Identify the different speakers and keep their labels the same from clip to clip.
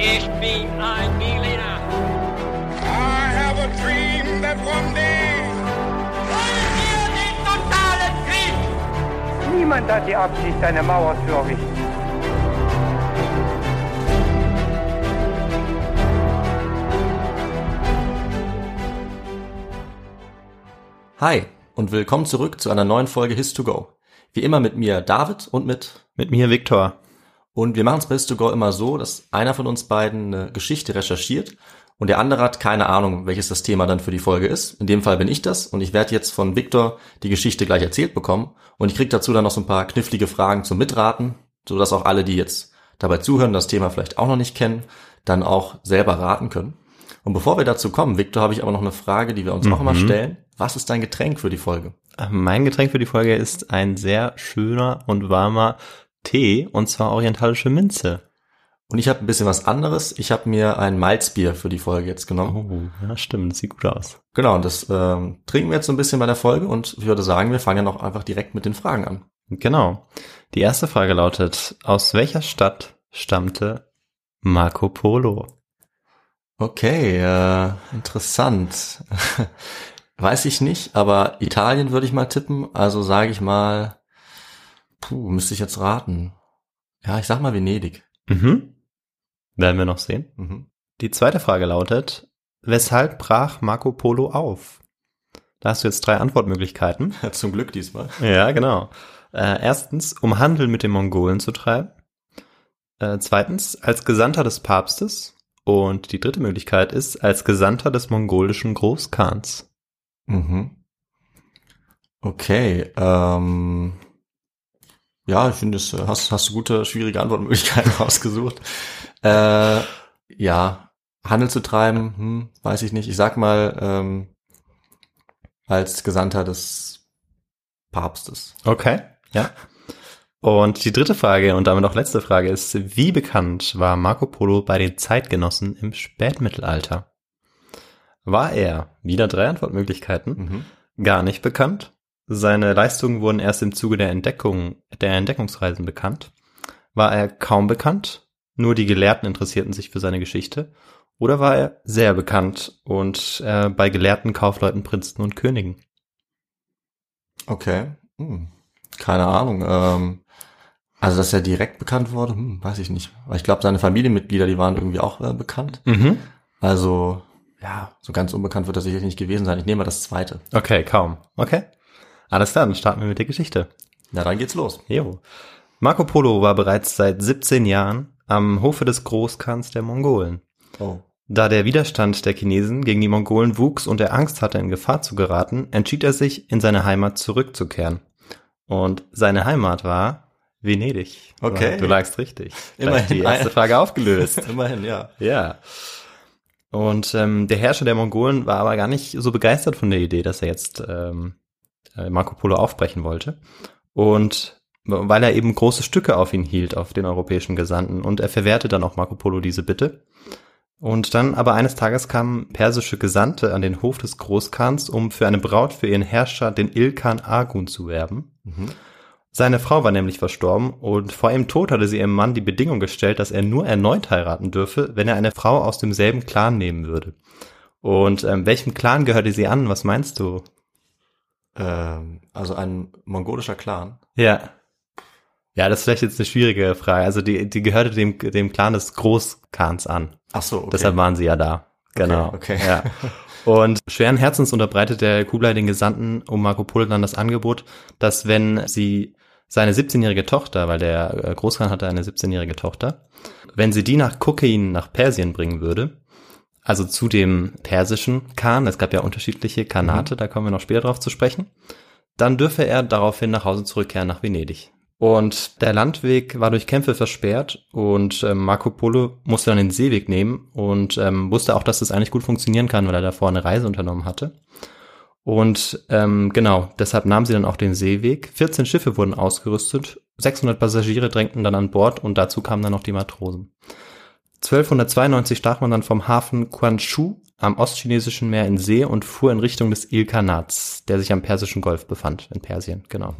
Speaker 1: Ich bin ein Berliner.
Speaker 2: I have a dream that one day.
Speaker 1: Wollen wir den totalen Krieg?
Speaker 3: Niemand hat die Absicht, eine Mauer zu errichten.
Speaker 4: Hi und willkommen zurück zu einer neuen Folge His2Go. Wie immer mit mir David und mit
Speaker 5: Mit mir Viktor.
Speaker 4: Und wir machen es bei His2Go immer so, dass einer von uns beiden eine Geschichte recherchiert und der andere hat keine Ahnung, welches das Thema dann für die Folge ist. In dem Fall bin ich das und ich werde jetzt von Viktor die Geschichte gleich erzählt bekommen und ich krieg dazu dann noch so ein paar knifflige Fragen zum Mitraten, so dass auch alle, die jetzt dabei zuhören, das Thema vielleicht auch noch nicht kennen, dann auch selber raten können. Und bevor wir dazu kommen, Viktor, habe ich aber noch eine Frage, die wir uns auch immer stellen. Was ist dein Getränk für die Folge?
Speaker 5: Mein Getränk für die Folge ist ein sehr schöner und warmer Tee und zwar orientalische Minze.
Speaker 4: Und ich habe ein bisschen was anderes. Ich habe mir ein Malzbier für die Folge jetzt genommen.
Speaker 5: Oh, ja, stimmt, sieht gut aus.
Speaker 4: Genau, und das ähm, trinken wir jetzt so ein bisschen bei der Folge und ich würde sagen, wir fangen ja noch einfach direkt mit den Fragen an.
Speaker 5: Genau. Die erste Frage lautet, aus welcher Stadt stammte Marco Polo?
Speaker 4: Okay, äh, interessant. Weiß ich nicht, aber Italien würde ich mal tippen. Also sage ich mal, puh, müsste ich jetzt raten. Ja, ich sag mal Venedig.
Speaker 5: Mhm. Werden wir noch sehen.
Speaker 4: Mhm.
Speaker 5: Die zweite Frage lautet, weshalb brach Marco Polo auf? Da hast du jetzt drei Antwortmöglichkeiten.
Speaker 4: Zum Glück diesmal.
Speaker 5: Ja, genau. Äh, erstens, um Handel mit den Mongolen zu treiben. Äh, zweitens, als Gesandter des Papstes. Und die dritte Möglichkeit ist, als Gesandter des mongolischen Großkhans.
Speaker 4: Mhm. Okay, ähm, ja, ich finde, es äh, hast, hast du gute, schwierige Antwortmöglichkeiten rausgesucht. Äh, ja, Handel zu treiben, hm, weiß ich nicht. Ich sag mal, ähm, als Gesandter des Papstes.
Speaker 5: Okay, ja. Und die dritte Frage und damit auch letzte Frage ist, wie bekannt war Marco Polo bei den Zeitgenossen im Spätmittelalter? War er, wieder drei Antwortmöglichkeiten,
Speaker 4: Mhm.
Speaker 5: gar nicht bekannt. Seine Leistungen wurden erst im Zuge der Entdeckung, der Entdeckungsreisen bekannt. War er kaum bekannt, nur die Gelehrten interessierten sich für seine Geschichte. Oder war er sehr bekannt und äh, bei gelehrten Kaufleuten, Prinzen und Königen?
Speaker 4: Okay, hm. keine Ahnung. Ähm, also, dass er direkt bekannt wurde, hm, weiß ich nicht. Weil ich glaube, seine Familienmitglieder, die waren irgendwie auch äh, bekannt.
Speaker 5: Mhm.
Speaker 4: Also, ja, so ganz unbekannt wird er sicherlich nicht gewesen sein. Ich nehme mal das zweite.
Speaker 5: Okay, kaum. Okay. Alles klar, dann starten wir mit der Geschichte.
Speaker 4: Na, dann geht's los.
Speaker 5: Jo. Marco Polo war bereits seit 17 Jahren am Hofe des Großkhans der Mongolen.
Speaker 4: Oh.
Speaker 5: Da der Widerstand der Chinesen gegen die Mongolen wuchs und er Angst hatte, in Gefahr zu geraten, entschied er sich, in seine Heimat zurückzukehren. Und seine Heimat war Venedig.
Speaker 4: Okay.
Speaker 5: Du lagst richtig.
Speaker 4: Immerhin
Speaker 5: Gleich die erste Frage aufgelöst.
Speaker 4: Immerhin, ja.
Speaker 5: ja. Und ähm, der Herrscher der Mongolen war aber gar nicht so begeistert von der Idee, dass er jetzt ähm, äh, Marco Polo aufbrechen wollte. Und weil er eben große Stücke auf ihn hielt, auf den europäischen Gesandten. Und er verwehrte dann auch Marco Polo diese Bitte. Und dann aber eines Tages kamen persische Gesandte an den Hof des Großkhans, um für eine Braut für ihren Herrscher, den Ilkan Agun, zu werben.
Speaker 4: Mhm.
Speaker 5: Seine Frau war nämlich verstorben und vor ihrem Tod hatte sie ihrem Mann die Bedingung gestellt, dass er nur erneut heiraten dürfe, wenn er eine Frau aus demselben Clan nehmen würde. Und ähm, welchem Clan gehörte sie an? Was meinst du?
Speaker 4: Ähm, also ein mongolischer Clan.
Speaker 5: Ja. Ja, das ist vielleicht jetzt eine schwierige Frage. Also die, die gehörte dem, dem Clan des Großkhans an.
Speaker 4: Ach so, okay.
Speaker 5: Deshalb waren sie ja da. Genau.
Speaker 4: okay.
Speaker 5: Ja. Und schweren Herzens unterbreitet der Kublai den Gesandten um Marco Polo dann das Angebot, dass wenn sie seine 17-jährige Tochter, weil der äh, Großkhan hatte eine 17-jährige Tochter, wenn sie die nach Kokain nach Persien bringen würde, also zu dem persischen Khan, es gab ja unterschiedliche Khanate, da kommen wir noch später drauf zu sprechen, dann dürfe er daraufhin nach Hause zurückkehren nach Venedig. Und der Landweg war durch Kämpfe versperrt und ähm, Marco Polo musste dann den Seeweg nehmen und ähm, wusste auch, dass das eigentlich gut funktionieren kann, weil er davor eine Reise unternommen hatte. Und ähm, genau, deshalb nahmen sie dann auch den Seeweg. 14 Schiffe wurden ausgerüstet, 600 Passagiere drängten dann an Bord und dazu kamen dann noch die Matrosen. 1292 stach man dann vom Hafen Quanzhou am ostchinesischen Meer in See und fuhr in Richtung des Ilkhanats, der sich am Persischen Golf befand, in Persien, genau.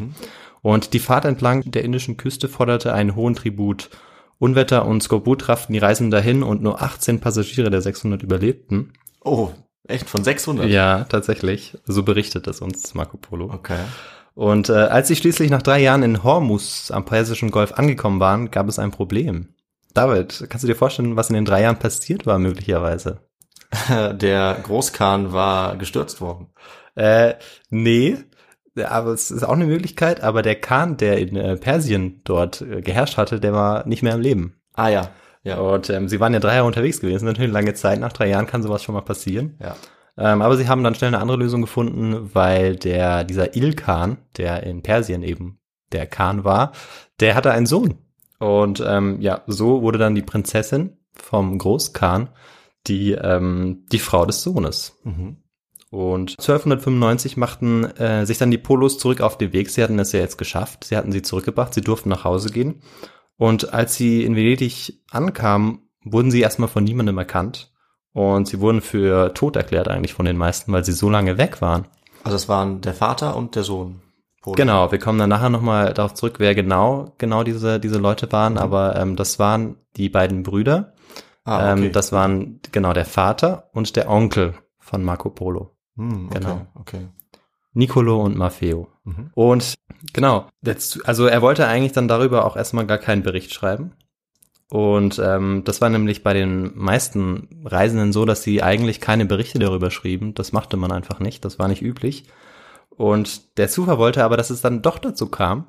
Speaker 5: Und die Fahrt entlang der indischen Küste forderte einen hohen Tribut Unwetter und Skorbut rafften die Reisenden dahin und nur 18 Passagiere der 600 überlebten.
Speaker 4: Oh, echt von 600?
Speaker 5: Ja, tatsächlich. So berichtet es uns Marco Polo.
Speaker 4: Okay.
Speaker 5: Und äh, als sie schließlich nach drei Jahren in Hormuz am Persischen Golf angekommen waren, gab es ein Problem. David, kannst du dir vorstellen, was in den drei Jahren passiert war möglicherweise?
Speaker 4: Der Großkhan war gestürzt worden.
Speaker 5: Äh, nee, aber es ist auch eine Möglichkeit, aber der Khan, der in äh, Persien dort äh, geherrscht hatte, der war nicht mehr im Leben.
Speaker 4: Ah ja. Ja.
Speaker 5: Und ähm, sie waren ja drei Jahre unterwegs gewesen, natürlich eine lange Zeit, nach drei Jahren kann sowas schon mal passieren.
Speaker 4: Ja.
Speaker 5: Ähm, aber sie haben dann schnell eine andere Lösung gefunden, weil der, dieser Il-Khan, der in Persien eben der Khan war, der hatte einen Sohn. Und ähm, ja, so wurde dann die Prinzessin vom Großkhan die, ähm, die Frau des Sohnes.
Speaker 4: Mhm.
Speaker 5: Und 1295 machten äh, sich dann die Polos zurück auf den Weg. Sie hatten es ja jetzt geschafft. Sie hatten sie zurückgebracht. Sie durften nach Hause gehen. Und als sie in Venedig ankamen, wurden sie erstmal von niemandem erkannt. Und sie wurden für tot erklärt eigentlich von den meisten, weil sie so lange weg waren.
Speaker 4: Also es waren der Vater und der Sohn. Polo.
Speaker 5: Genau, wir kommen dann nachher nochmal darauf zurück, wer genau genau diese, diese Leute waren.
Speaker 4: Mhm.
Speaker 5: Aber ähm, das waren die beiden Brüder.
Speaker 4: Ah, okay.
Speaker 5: ähm, das waren genau der Vater und der Onkel von Marco Polo.
Speaker 4: Hm, okay,
Speaker 5: genau.
Speaker 4: okay.
Speaker 5: Nicolo und Maffeo.
Speaker 4: Mhm.
Speaker 5: Und genau, jetzt, also er wollte eigentlich dann darüber auch erstmal gar keinen Bericht schreiben. Und ähm, das war nämlich bei den meisten Reisenden so, dass sie eigentlich keine Berichte darüber schrieben. Das machte man einfach nicht, das war nicht üblich. Und der Zufall wollte aber, dass es dann doch dazu kam.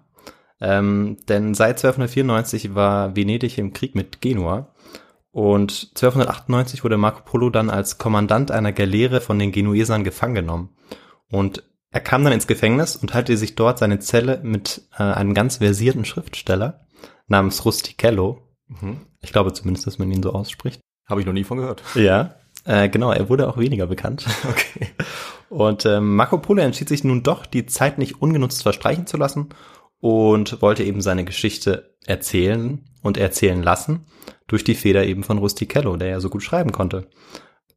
Speaker 5: Ähm, denn seit 1294 war Venedig im Krieg mit Genua. Und 1298 wurde Marco Polo dann als Kommandant einer Galeere von den Genuesern gefangen genommen. Und er kam dann ins Gefängnis und teilte sich dort seine Zelle mit äh, einem ganz versierten Schriftsteller namens Rustichello.
Speaker 4: Mhm.
Speaker 5: Ich glaube zumindest, dass man ihn so ausspricht.
Speaker 4: Habe ich noch nie von gehört.
Speaker 5: Ja. Äh, genau, er wurde auch weniger bekannt.
Speaker 4: Okay.
Speaker 5: Und ähm, Marco Polo entschied sich nun doch, die Zeit nicht ungenutzt verstreichen zu lassen und wollte eben seine Geschichte erzählen und erzählen lassen durch die Feder eben von Rustichello, der ja so gut schreiben konnte.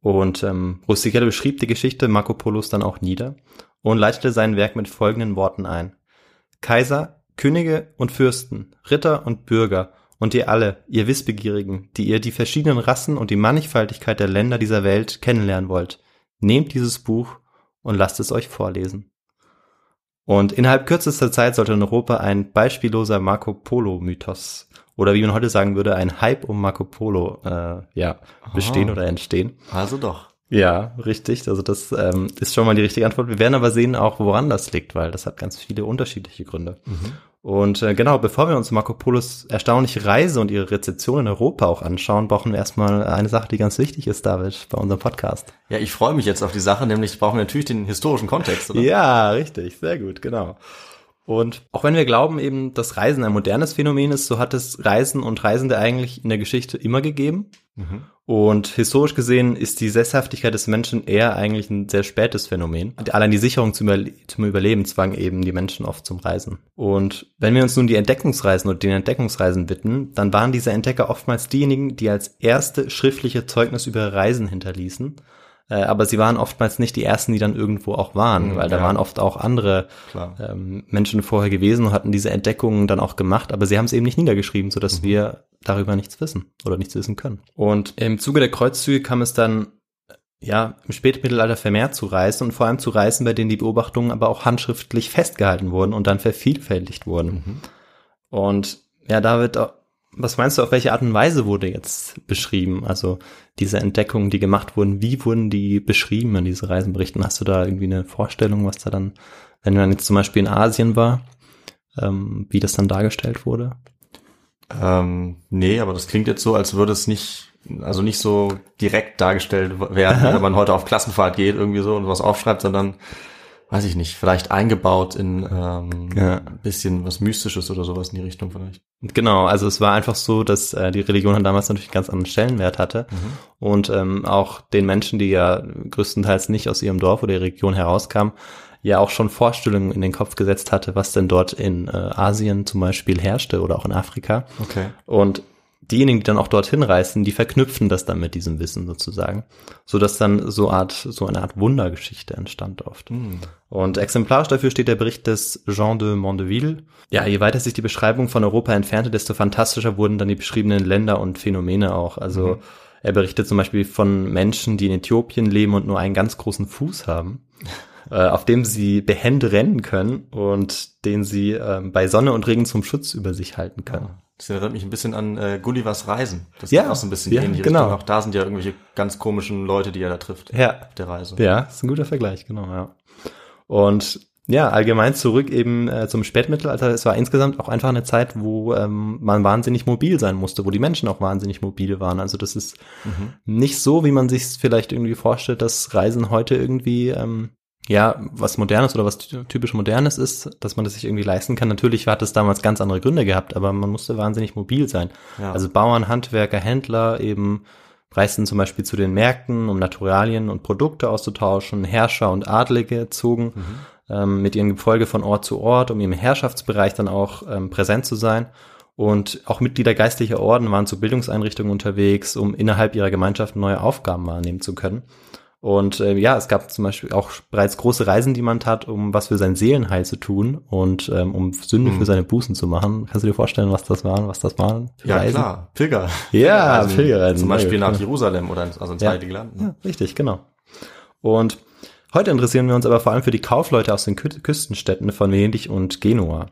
Speaker 5: Und ähm, Rustichello beschrieb die Geschichte Marco Polos dann auch nieder und leitete sein Werk mit folgenden Worten ein. Kaiser, Könige und Fürsten, Ritter und Bürger und ihr alle, ihr Wissbegierigen, die ihr die verschiedenen Rassen und die Mannigfaltigkeit der Länder dieser Welt kennenlernen wollt, nehmt dieses Buch und lasst es euch vorlesen. Und innerhalb kürzester Zeit sollte in Europa ein beispielloser Marco Polo-Mythos oder wie man heute sagen würde, ein Hype um Marco Polo äh, ja, bestehen
Speaker 4: Aha.
Speaker 5: oder entstehen.
Speaker 4: Also doch.
Speaker 5: Ja, richtig. Also das ähm, ist schon mal die richtige Antwort. Wir werden aber sehen auch, woran das liegt, weil das hat ganz viele unterschiedliche Gründe. Und äh, genau, bevor wir uns Marco Polos erstaunliche Reise und ihre Rezeption in Europa auch anschauen, brauchen wir erstmal eine Sache, die ganz wichtig ist, David, bei unserem Podcast.
Speaker 4: Ja, ich freue mich jetzt auf die Sache, nämlich brauchen wir natürlich den historischen Kontext, oder?
Speaker 5: Ja, richtig, sehr gut, genau. Und auch wenn wir glauben eben, dass Reisen ein modernes Phänomen ist, so hat es Reisen und Reisende eigentlich in der Geschichte immer gegeben.
Speaker 4: Mhm.
Speaker 5: Und historisch gesehen ist die Sesshaftigkeit des Menschen eher eigentlich ein sehr spätes Phänomen. Allein die Sicherung zum, Überle zum Überleben zwang eben die Menschen oft zum Reisen. Und wenn wir uns nun die Entdeckungsreisen und den Entdeckungsreisen widmen, dann waren diese Entdecker oftmals diejenigen, die als erste schriftliche Zeugnis über Reisen hinterließen. Äh, aber sie waren oftmals nicht die ersten, die dann irgendwo auch waren,
Speaker 4: Mhm,
Speaker 5: weil da
Speaker 4: ja.
Speaker 5: waren oft auch andere ähm, Menschen vorher gewesen und hatten diese Entdeckungen dann auch gemacht, aber sie haben es eben nicht niedergeschrieben, sodass
Speaker 4: Mhm.
Speaker 5: wir darüber nichts wissen oder nichts wissen können. Und im Zuge der Kreuzzüge kam es dann ja im Spätmittelalter vermehrt zu Reisen und vor allem zu Reisen, bei denen die Beobachtungen aber auch handschriftlich festgehalten wurden und dann vervielfältigt wurden.
Speaker 4: Mhm.
Speaker 5: Und ja, David, was meinst du, auf welche Art und Weise wurde jetzt beschrieben? Also diese Entdeckungen, die gemacht wurden, wie wurden die beschrieben in diese Reisenberichten? Hast du da irgendwie eine Vorstellung, was da dann, wenn man jetzt zum Beispiel in Asien war, ähm, wie das dann dargestellt wurde?
Speaker 4: Ähm, nee, aber das klingt jetzt so, als würde es nicht, also nicht so direkt dargestellt werden, wenn man heute auf Klassenfahrt geht, irgendwie so und was aufschreibt, sondern, weiß ich nicht, vielleicht eingebaut in ähm,
Speaker 5: Ja.
Speaker 4: ein bisschen was Mystisches oder sowas in die Richtung vielleicht.
Speaker 5: Genau, also es war einfach so, dass äh, die Religion dann damals natürlich einen ganz anderen Stellenwert hatte und ähm, auch den Menschen, die ja größtenteils nicht aus ihrem Dorf oder ihrer Region herauskamen, ja auch schon Vorstellungen in den Kopf gesetzt hatte, was denn dort in äh, Asien zum Beispiel herrschte oder auch in Afrika.
Speaker 4: Okay.
Speaker 5: Und diejenigen, die dann auch dorthin reisen, die verknüpfen das dann mit diesem Wissen sozusagen, so dass dann so Art so eine Art Wundergeschichte entstand oft.
Speaker 4: Hm.
Speaker 5: Und exemplarisch dafür steht der Bericht des Jean de Mondeville. Ja, je weiter sich die Beschreibung von Europa entfernte, desto fantastischer wurden dann die beschriebenen Länder und Phänomene auch. Also er berichtet zum Beispiel von Menschen, die in Äthiopien leben und nur einen ganz großen Fuß haben, äh, auf dem sie behende rennen können und den sie ähm, bei Sonne und Regen zum Schutz über sich halten können.
Speaker 4: Das erinnert mich ein bisschen an äh, Gullivers Reisen. Das
Speaker 5: Ja,
Speaker 4: ist auch so ein bisschen
Speaker 5: ja,
Speaker 4: ähnlich.
Speaker 5: genau.
Speaker 4: Auch da sind ja irgendwelche ganz komischen Leute, die er da trifft
Speaker 5: Ja,
Speaker 4: auf der Reise.
Speaker 5: Ja, ist ein guter Vergleich, genau, ja. Und ja, allgemein zurück eben äh, zum Spätmittelalter. Es war insgesamt auch einfach eine Zeit, wo ähm, man wahnsinnig mobil sein musste, wo die Menschen auch wahnsinnig mobil waren. Also das ist nicht so, wie man sich vielleicht irgendwie vorstellt, dass Reisen heute irgendwie ähm, ja was Modernes oder was ty- typisch Modernes ist, dass man das sich irgendwie leisten kann. Natürlich hat es damals ganz andere Gründe gehabt, aber man musste wahnsinnig mobil sein.
Speaker 4: Ja.
Speaker 5: Also Bauern, Handwerker, Händler eben reisten zum Beispiel zu den Märkten, um Naturalien und Produkte auszutauschen. Herrscher und Adlige zogen ähm, mit ihrem Gefolge von Ort zu Ort, um im Herrschaftsbereich dann auch ähm, präsent zu sein. Und auch Mitglieder geistlicher Orden waren zu Bildungseinrichtungen unterwegs, um innerhalb ihrer Gemeinschaft neue Aufgaben wahrnehmen zu können. Und äh, ja, es gab zum Beispiel auch bereits große Reisen, die man tat, um was für sein Seelenheil zu tun und ähm, um Sünde für seine Bußen zu machen. Kannst du dir vorstellen, was das waren, was das waren?
Speaker 4: Ja,
Speaker 5: Reisen?
Speaker 4: klar. Pilger.
Speaker 5: Ja,
Speaker 4: Pilgerreisen.
Speaker 5: Pilgerreisen.
Speaker 4: Zum Beispiel
Speaker 5: Ja,
Speaker 4: nach
Speaker 5: genau.
Speaker 4: Jerusalem oder ins- also ins
Speaker 5: Ja.
Speaker 4: Heilige Land. ne?
Speaker 5: Ja, richtig, genau. Und heute interessieren wir uns aber vor allem für die Kaufleute aus den Kü Küstenstädten von Venedig und Genua.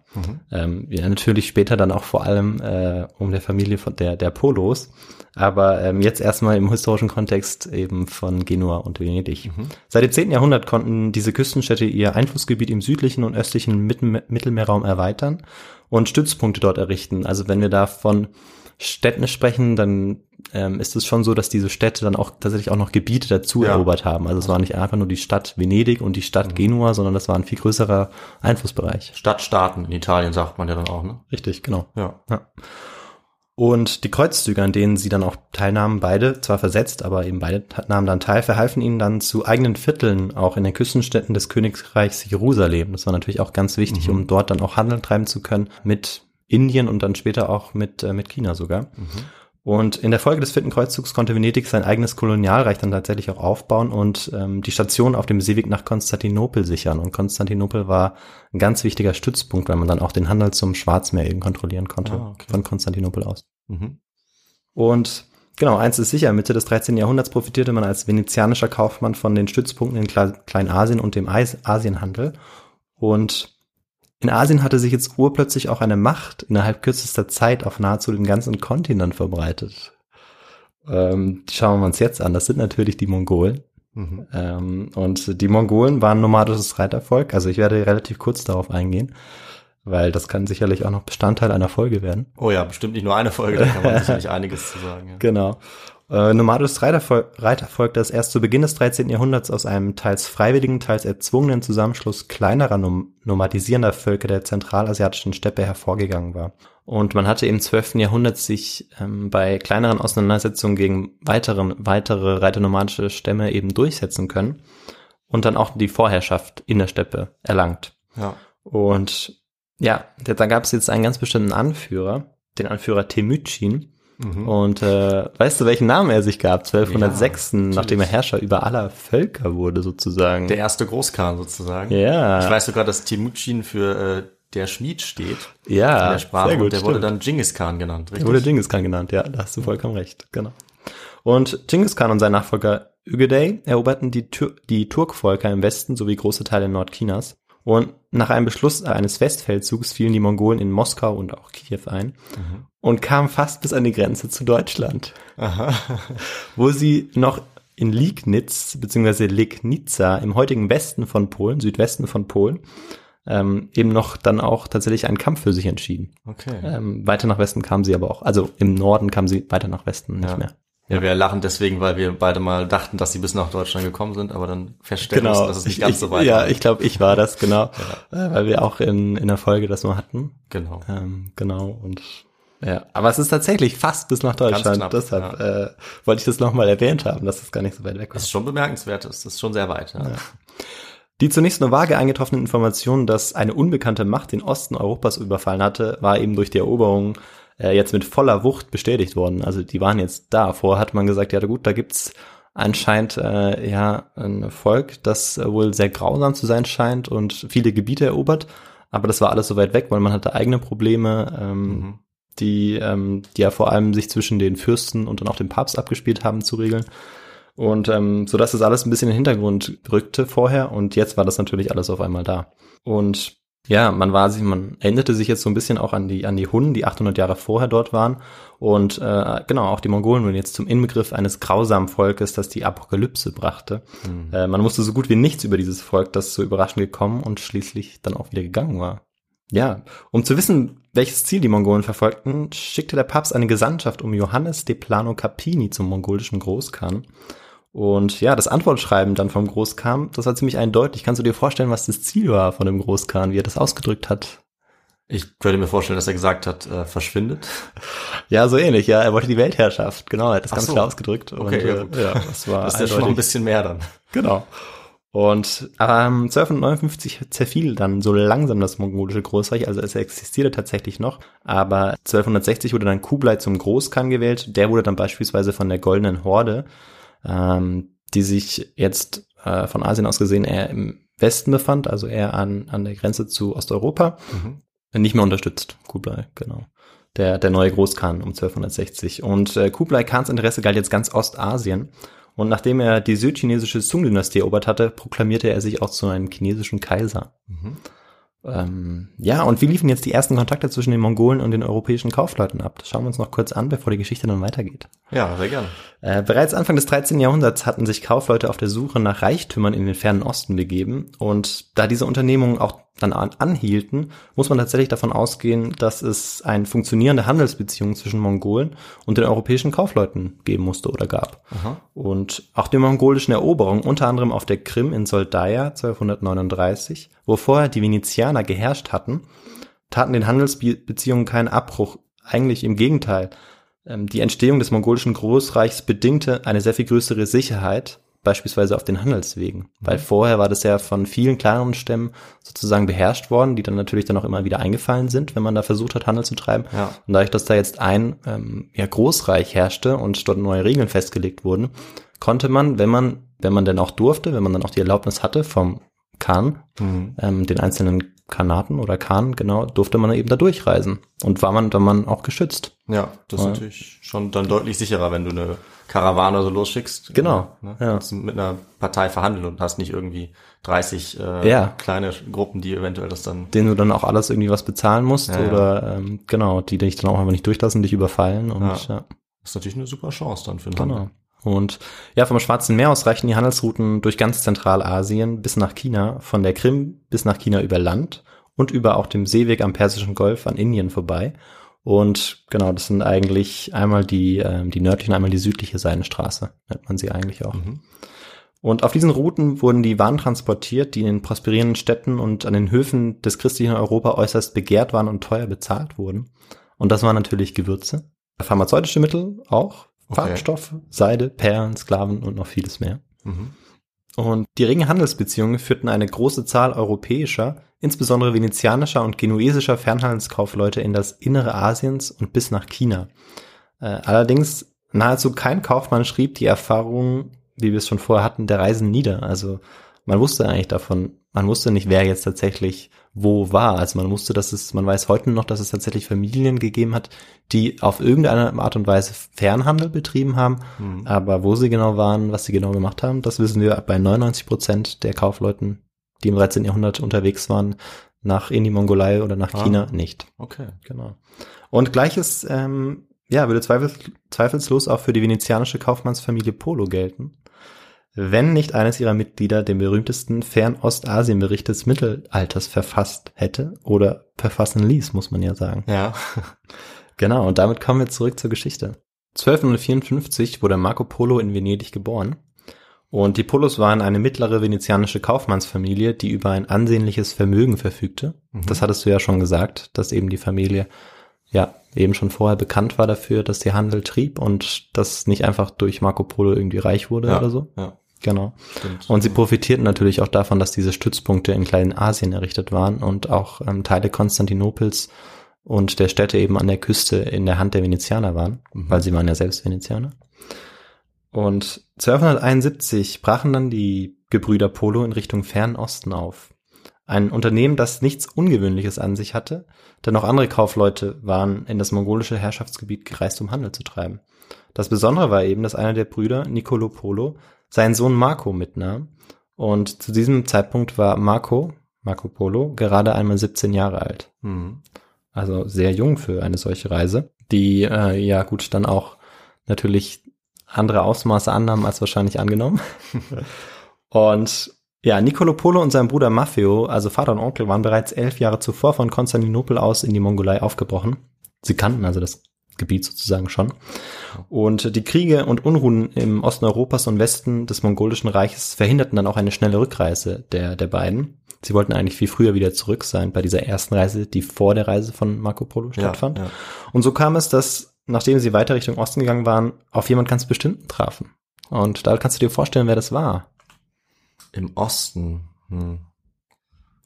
Speaker 5: Ähm, ja, natürlich später dann auch vor allem äh, um der Familie von der, der Polos. Aber ähm, jetzt erstmal im historischen Kontext eben von Genua und Venedig. Seit dem 10. Jahrhundert konnten diese Küstenstädte ihr Einflussgebiet im südlichen und östlichen Mittelmeerraum erweitern und Stützpunkte dort errichten. Also wenn wir da von Städten sprechen, dann ähm, ist es schon so, dass diese Städte dann auch tatsächlich auch noch Gebiete dazu
Speaker 4: Ja.
Speaker 5: erobert haben. Also es war nicht einfach nur die Stadt Venedig und die Stadt Genua, sondern das war ein viel größerer Einflussbereich.
Speaker 4: Stadtstaaten in Italien sagt man ja dann auch, ne?
Speaker 5: Richtig, genau.
Speaker 4: Ja.
Speaker 5: Ja. Und die Kreuzzüge, an denen sie dann auch teilnahmen, beide, zwar versetzt, aber eben beide nahmen dann teil, verhalfen ihnen dann zu eigenen Vierteln, auch in den Küstenstädten des Königreichs Jerusalem. Das war natürlich auch ganz wichtig, um dort dann auch Handel treiben zu können mit Indien und dann später auch mit, äh, mit China sogar. Und in der Folge des vierten Kreuzzugs konnte Venedig sein eigenes Kolonialreich dann tatsächlich auch aufbauen und ähm, die Station auf dem Seeweg nach Konstantinopel sichern. Und Konstantinopel war ein ganz wichtiger Stützpunkt, weil man dann auch den Handel zum Schwarzmeer eben kontrollieren konnte
Speaker 4: Ah, okay.
Speaker 5: von Konstantinopel aus.
Speaker 4: Mhm.
Speaker 5: Und genau, eins ist sicher, Mitte des 13. Jahrhunderts profitierte man als venezianischer Kaufmann von den Stützpunkten in Kle- Kleinasien und dem Asienhandel. Und in Asien hatte sich jetzt urplötzlich auch eine Macht innerhalb kürzester Zeit auf nahezu den ganzen Kontinent verbreitet. Ähm, schauen wir uns jetzt an. Das sind natürlich die Mongolen.
Speaker 4: Mhm.
Speaker 5: Ähm, und die Mongolen waren nomadisches Reitervolk. Also ich werde relativ kurz darauf eingehen, weil das kann sicherlich auch noch Bestandteil einer Folge werden.
Speaker 4: Oh ja, bestimmt nicht nur eine Folge, da kann man sicherlich einiges zu sagen. Ja.
Speaker 5: Genau. Äh, nomadisches Reitervolk, Reitervolk, das erst zu Beginn des 13. Jahrhunderts aus einem teils freiwilligen, teils erzwungenen Zusammenschluss kleinerer nom nomadisierender Völker der zentralasiatischen Steppe hervorgegangen war. Und man hatte im 12. Jahrhundert sich ähm, bei kleineren Auseinandersetzungen gegen weiteren, weitere reiternomadische Stämme eben durchsetzen können und dann auch die Vorherrschaft in der Steppe erlangt.
Speaker 4: Ja.
Speaker 5: Und ja, da gab es jetzt einen ganz bestimmten Anführer, den Anführer Temücin.
Speaker 4: Mhm.
Speaker 5: Und äh, weißt du, welchen Namen er sich gab? 1206,
Speaker 4: Ja,
Speaker 5: nachdem er Herrscher über aller Völker wurde, sozusagen.
Speaker 4: Der erste Großkhan sozusagen.
Speaker 5: ja,
Speaker 4: Ich weiß sogar, dass Timucin für äh, der Schmied steht
Speaker 5: ja,
Speaker 4: in der Sprache
Speaker 5: sehr gut,
Speaker 4: und der wurde
Speaker 5: stimmt.
Speaker 4: dann Genghis Khan genannt,
Speaker 5: Der
Speaker 4: richtig?
Speaker 5: wurde Genghis Khan genannt, ja, da hast du vollkommen recht, genau. Und Genghis Khan und sein Nachfolger Ügedei eroberten die, Tür die Turkvölker im Westen sowie große Teile Nordchinas. Und nach einem Beschluss eines Westfeldzugs fielen die Mongolen in Moskau und auch Kiew ein und kamen fast bis an die Grenze zu Deutschland,
Speaker 4: Aha.
Speaker 5: wo sie noch in Liegnitz bzw. Legnica im heutigen Westen von Polen, Südwesten von Polen, ähm, eben noch dann auch tatsächlich einen Kampf für sich entschieden.
Speaker 4: Okay.
Speaker 5: Ähm, weiter nach Westen kamen sie aber auch, also im Norden kamen sie weiter nach Westen nicht
Speaker 4: Ja.
Speaker 5: mehr.
Speaker 4: Ja, wir lachen deswegen, weil wir beide mal dachten, dass sie bis nach Deutschland gekommen sind, aber dann feststellen mussten, dass es nicht
Speaker 5: Genau. Ich-
Speaker 4: ganz so weit
Speaker 5: Ja,
Speaker 4: war.
Speaker 5: ich glaube, ich war das, genau. Äh, weil wir auch in, in der Folge das mal hatten.
Speaker 4: Genau.
Speaker 5: Ähm, genau, und ja, aber es ist tatsächlich fast bis nach Deutschland.
Speaker 4: knapp,
Speaker 5: Deshalb äh, wollte ich das nochmal erwähnt haben, dass das gar nicht so weit weg war.
Speaker 4: Das ist schon bemerkenswert, das ist schon sehr weit. Ja.
Speaker 5: Die zunächst nur vage eingetroffenen Informationen, dass eine unbekannte Macht den Osten Europas überfallen hatte, war eben durch die Eroberung äh, jetzt mit voller Wucht bestätigt worden. Also die waren jetzt da. Vorher hat man gesagt, ja gut, da gibt's anscheinend äh, ja ein Volk, das äh, wohl sehr grausam zu sein scheint und viele Gebiete erobert. Aber das war alles so weit weg, weil man hatte eigene Probleme, ähm, mhm. die, ähm, die ja vor allem sich zwischen den Fürsten und dann auch dem Papst abgespielt haben zu regeln. Und ähm, so dass das alles ein bisschen in den Hintergrund rückte vorher und jetzt war das natürlich alles auf einmal da. Und ja, man war sich, man erinnerte sich jetzt so ein bisschen auch an die an die Hunnen, die 800 Jahre vorher dort waren und äh, genau auch die Mongolen wurden jetzt zum Inbegriff eines grausamen Volkes, das die Apokalypse brachte. Mhm. Äh, man wusste so gut wie nichts über dieses Volk, das so überraschend gekommen und schließlich dann auch wieder gegangen war. Ja, um zu wissen, welches Ziel die Mongolen verfolgten, schickte der Papst eine Gesandtschaft um Johannes de Plano Capini zum mongolischen Großkhan. Und ja, das Antwortschreiben dann vom Großkhan, das war ziemlich eindeutig. Kannst du dir vorstellen, was das Ziel war von dem Großkhan, wie er das ausgedrückt hat?
Speaker 4: Ich könnte mir vorstellen, dass er gesagt hat, äh, verschwindet.
Speaker 5: Ja, so ähnlich, ja. Er wollte die Weltherrschaft, genau, er hat das Ach ganz so. klar ausgedrückt.
Speaker 4: Okay, und, äh, ja, das war das ist ja schon noch ein bisschen mehr dann.
Speaker 5: Genau. Und ähm, 1259 zerfiel dann so langsam das mongolische Großreich, also es existierte tatsächlich noch, aber 1260 wurde dann Kublai zum Großkhan gewählt, der wurde dann beispielsweise von der Goldenen Horde ähm, die sich jetzt äh, von Asien aus gesehen eher im Westen befand, also eher an, an der Grenze zu Osteuropa, mhm. nicht mehr unterstützt, Kublai, genau. Der, der neue Großkhan um 1260. Und äh, Kublai Khans Interesse galt jetzt ganz Ostasien. Und nachdem er die südchinesische Sung-Dynastie erobert hatte, proklamierte er sich auch zu einem chinesischen Kaiser. Mhm. Ähm, ja, und wie liefen jetzt die ersten Kontakte zwischen den Mongolen und den europäischen Kaufleuten ab? Das schauen wir uns noch kurz an, bevor die Geschichte dann weitergeht.
Speaker 4: Ja, sehr gerne.
Speaker 5: Äh, bereits Anfang des 13. Jahrhunderts hatten sich Kaufleute auf der Suche nach Reichtümern in den fernen Osten begeben. Und da diese Unternehmungen auch dann an, anhielten, muss man tatsächlich davon ausgehen, dass es eine funktionierende Handelsbeziehung zwischen Mongolen und den europäischen Kaufleuten geben musste oder gab. Aha. Und auch die mongolischen Eroberungen, unter anderem auf der Krim in Soldaia 1239, wo vorher die Venezianer geherrscht hatten, taten den Handelsbeziehungen keinen Abbruch. Eigentlich im Gegenteil. Ähm, die Entstehung des mongolischen Großreichs bedingte eine sehr viel größere Sicherheit beispielsweise auf den Handelswegen. Weil mhm. vorher war das ja von vielen kleineren Stämmen sozusagen beherrscht worden, die dann natürlich dann auch immer wieder eingefallen sind, wenn man da versucht hat, Handel zu treiben. Ja. Und dadurch, dass da jetzt ein ähm, ja, Großreich herrschte und dort neue Regeln festgelegt wurden, konnte man, wenn man, wenn man denn auch durfte, wenn man dann auch die Erlaubnis hatte vom Khan, mhm. ähm, den einzelnen Kanaten oder Khan, genau, durfte man eben da durchreisen. Und war man dann man auch geschützt.
Speaker 4: Ja, das ist natürlich schon dann deutlich sicherer, wenn du eine Karawane so losschickst.
Speaker 5: Genau.
Speaker 4: Ne? Ja. Kannst mit einer Partei verhandeln und hast nicht irgendwie 30 äh, ja. kleine Gruppen, die eventuell das dann.
Speaker 5: Denen du dann auch alles irgendwie was bezahlen musst ja, oder ähm, genau, die dich dann auch einfach nicht durchlassen, dich überfallen und ja. ja.
Speaker 4: Das ist natürlich eine super Chance dann für den
Speaker 5: genau. Handel. Und ja, vom Schwarzen Meer aus reichen die Handelsrouten durch ganz Zentralasien bis nach China, von der Krim bis nach China über Land und über auch dem Seeweg am Persischen Golf an Indien vorbei. Und genau, das sind eigentlich einmal die, äh, die nördliche und einmal die südliche Seidenstraße, nennt man sie eigentlich auch. Mhm. Und auf diesen Routen wurden die Waren transportiert, die in den prosperierenden Städten und an den Höfen des christlichen Europa äußerst begehrt waren und teuer bezahlt wurden. Und das waren natürlich Gewürze, pharmazeutische Mittel auch, okay. Farbstoffe, Seide, Perlen, Sklaven und noch vieles mehr. Mhm. Und die regen Handelsbeziehungen führten eine große Zahl europäischer, insbesondere venezianischer und genuesischer Fernhandelskaufleute in das Innere Asiens und bis nach China. Äh, allerdings nahezu kein Kaufmann schrieb die Erfahrungen, wie wir es schon vorher hatten, der Reisen nieder. Also man wusste eigentlich davon, man wusste nicht, wer jetzt tatsächlich wo war. Also man wusste, dass es, man weiß heute noch, dass es tatsächlich Familien gegeben hat, die auf irgendeine Art und Weise Fernhandel betrieben haben. Mhm. Aber wo sie genau waren, was sie genau gemacht haben, das wissen wir bei 99 Prozent der Kaufleuten, die im 13. Jahrhundert unterwegs waren, nach in die Mongolei oder nach ah. China nicht.
Speaker 4: Okay.
Speaker 5: Genau. Und gleiches, ähm, ja, würde zweifels, zweifelslos auch für die venezianische Kaufmannsfamilie Polo gelten wenn nicht eines ihrer Mitglieder den berühmtesten Fernostasien-Bericht des Mittelalters verfasst hätte oder verfassen ließ, muss man ja sagen.
Speaker 4: Ja.
Speaker 5: genau, und damit kommen wir zurück zur Geschichte. 1254 wurde Marco Polo in Venedig geboren. Und die Polos waren eine mittlere venezianische Kaufmannsfamilie, die über ein ansehnliches Vermögen verfügte. Mhm. Das hattest du ja schon gesagt, dass eben die Familie ja eben schon vorher bekannt war dafür, dass die Handel trieb und das nicht einfach durch Marco Polo irgendwie reich wurde
Speaker 4: ja,
Speaker 5: oder so.
Speaker 4: Ja.
Speaker 5: Genau. Stimmt. Und sie profitierten natürlich auch davon, dass diese Stützpunkte in Kleinasien errichtet waren und auch ähm, Teile Konstantinopels und der Städte eben an der Küste in der Hand der Venezianer waren,
Speaker 4: Mhm.
Speaker 5: weil sie waren ja selbst Venezianer. Und 1271 brachen dann die Gebrüder Polo in Richtung Fernosten auf. Ein Unternehmen, das nichts Ungewöhnliches an sich hatte, denn auch andere Kaufleute waren in das mongolische Herrschaftsgebiet gereist, um Handel zu treiben. Das Besondere war eben, dass einer der Brüder, Nicolo Polo, seinen Sohn Marco mitnahm. Und zu diesem Zeitpunkt war Marco, Marco Polo, gerade einmal 17 Jahre alt.
Speaker 4: Mhm.
Speaker 5: Also sehr jung für eine solche Reise, die äh, ja gut dann auch natürlich andere Ausmaße annahmen als wahrscheinlich angenommen. und ja, Nicolo Polo und sein Bruder Maffeo, also Vater und Onkel, waren bereits elf Jahre zuvor von Konstantinopel aus in die Mongolei aufgebrochen. Sie kannten also das Gebiet sozusagen schon. Und die Kriege und Unruhen im Osten Europas und Westen des mongolischen Reiches verhinderten dann auch eine schnelle Rückreise der, der beiden. Sie wollten eigentlich viel früher wieder zurück sein bei dieser ersten Reise, die vor der Reise von Marco Polo stattfand.
Speaker 4: Ja, ja.
Speaker 5: Und so kam es, dass, nachdem sie weiter Richtung Osten gegangen waren, auf jemand ganz bestimmten trafen. Und da kannst du dir vorstellen, wer das war.
Speaker 4: Im Osten. Hm.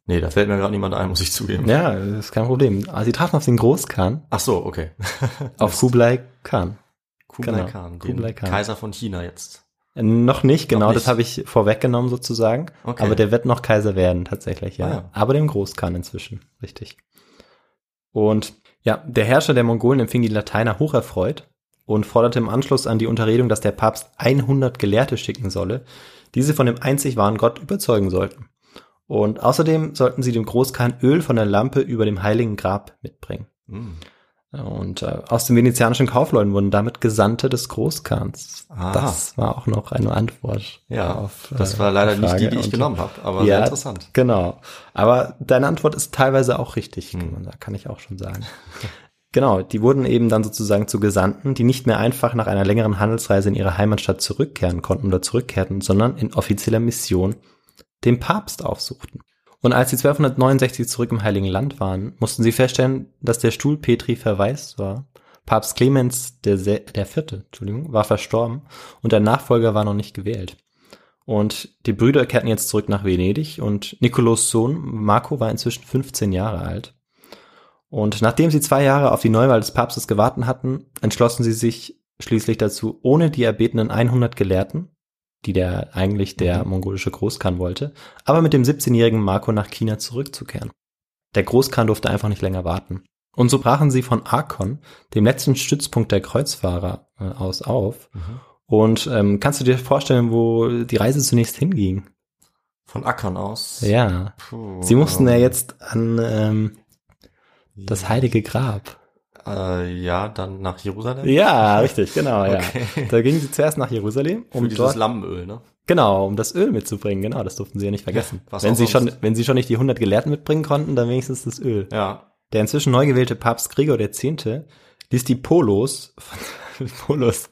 Speaker 4: Nee, da fällt mir gerade niemand ein, muss ich zugeben.
Speaker 5: Ja, ist kein Problem. Aber sie trafen auf den Großkhan,
Speaker 4: Ach so, okay.
Speaker 5: auf Kublai Khan.
Speaker 4: Kublai
Speaker 5: genau,
Speaker 4: Khan,
Speaker 5: Kublai Khan.
Speaker 4: Kaiser von China jetzt.
Speaker 5: Äh, Noch nicht, genau,
Speaker 4: nicht.
Speaker 5: das habe ich vorweggenommen sozusagen.
Speaker 4: Okay.
Speaker 5: Aber der wird noch Kaiser werden, tatsächlich, ja.
Speaker 4: Ah, ja.
Speaker 5: Aber dem Großkhan inzwischen, richtig. Und ja, der Herrscher der Mongolen empfing die Lateiner hocherfreut und forderte im Anschluss an die Unterredung, dass der Papst 100 Gelehrte schicken solle, diese von dem einzig wahren Gott überzeugen sollten. Und außerdem sollten sie dem Großkhan Öl von der Lampe über dem heiligen Grab mitbringen.
Speaker 4: Hm.
Speaker 5: Und äh, aus den venezianischen Kaufleuten wurden damit Gesandte des Großkhans.
Speaker 4: Ah.
Speaker 5: Das war auch noch eine Antwort.
Speaker 4: Ja,
Speaker 5: auf,
Speaker 4: das
Speaker 5: äh,
Speaker 4: war leider nicht die, die ich
Speaker 5: Und-
Speaker 4: genommen habe, aber sehr interessant.
Speaker 5: Genau. Aber deine Antwort ist teilweise auch richtig,
Speaker 4: Hm.
Speaker 5: kann, man, kann ich auch schon sagen. genau, die wurden eben dann sozusagen zu Gesandten, die nicht mehr einfach nach einer längeren Handelsreise in ihre Heimatstadt zurückkehren konnten oder zurückkehrten, sondern in offizieller Mission den Papst aufsuchten. Und als sie 1269 zurück im Heiligen Land waren, mussten sie feststellen, dass der Stuhl Petri verwaist war. Papst Clemens der, Se der Vierte, Entschuldigung, war verstorben und der Nachfolger war noch nicht gewählt. Und die Brüder kehrten jetzt zurück nach Venedig und Nicolos Sohn Marco war inzwischen 15 Jahre alt. Und nachdem sie zwei Jahre auf die Neuwahl des Papstes gewartet hatten, entschlossen sie sich schließlich dazu, ohne die erbetenen 100 Gelehrten, die der eigentlich der mongolische Großkhan wollte, aber mit dem 17-jährigen Marco nach China zurückzukehren. Der Großkhan durfte einfach nicht länger warten. Und so brachen sie von Arkon, dem letzten Stützpunkt der Kreuzfahrer, äh, aus auf. Und ähm, kannst du dir vorstellen, wo die Reise zunächst hinging?
Speaker 4: Von Ackern aus.
Speaker 5: Ja.
Speaker 4: Puh,
Speaker 5: Sie mussten ja jetzt an ähm, das heilige Grab.
Speaker 4: Äh, ja, dann nach Jerusalem.
Speaker 5: Ja, richtig, genau, ja.
Speaker 4: Okay.
Speaker 5: Da gingen sie zuerst nach Jerusalem,
Speaker 4: Für
Speaker 5: um
Speaker 4: dieses
Speaker 5: dort,
Speaker 4: Lampenöl, ne?
Speaker 5: genau, um das Öl mitzubringen. Genau, das durften sie ja nicht vergessen.
Speaker 4: was
Speaker 5: wenn sie schon, wenn sie schon nicht die 100 Gelehrten mitbringen konnten, dann wenigstens das Öl.
Speaker 4: Ja.
Speaker 5: Der inzwischen neu gewählte Papst Gregor X. ließ die Polos, Polos,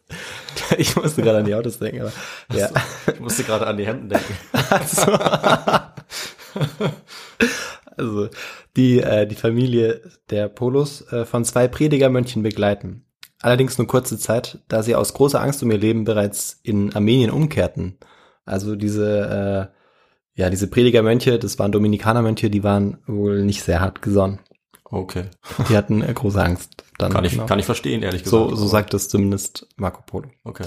Speaker 5: ich musste gerade an die Autos denken, aber ja.
Speaker 4: Ich musste gerade an die Hemden denken.
Speaker 5: Also, also die, äh, die Familie der Polos äh, von zwei Predigermönchen begleiten. Allerdings nur kurze Zeit, da sie aus großer Angst um ihr Leben bereits in Armenien umkehrten. Also diese, äh, ja, diese Predigermönche, das waren Dominikanermönche, die waren wohl nicht sehr hart gesonnen.
Speaker 4: Okay.
Speaker 5: Die hatten äh, große Angst. Dann,
Speaker 4: Kann ich,
Speaker 5: genau.
Speaker 4: kann ich verstehen, ehrlich gesagt.
Speaker 5: so, so sagt es zumindest Marco Polo.
Speaker 4: Okay.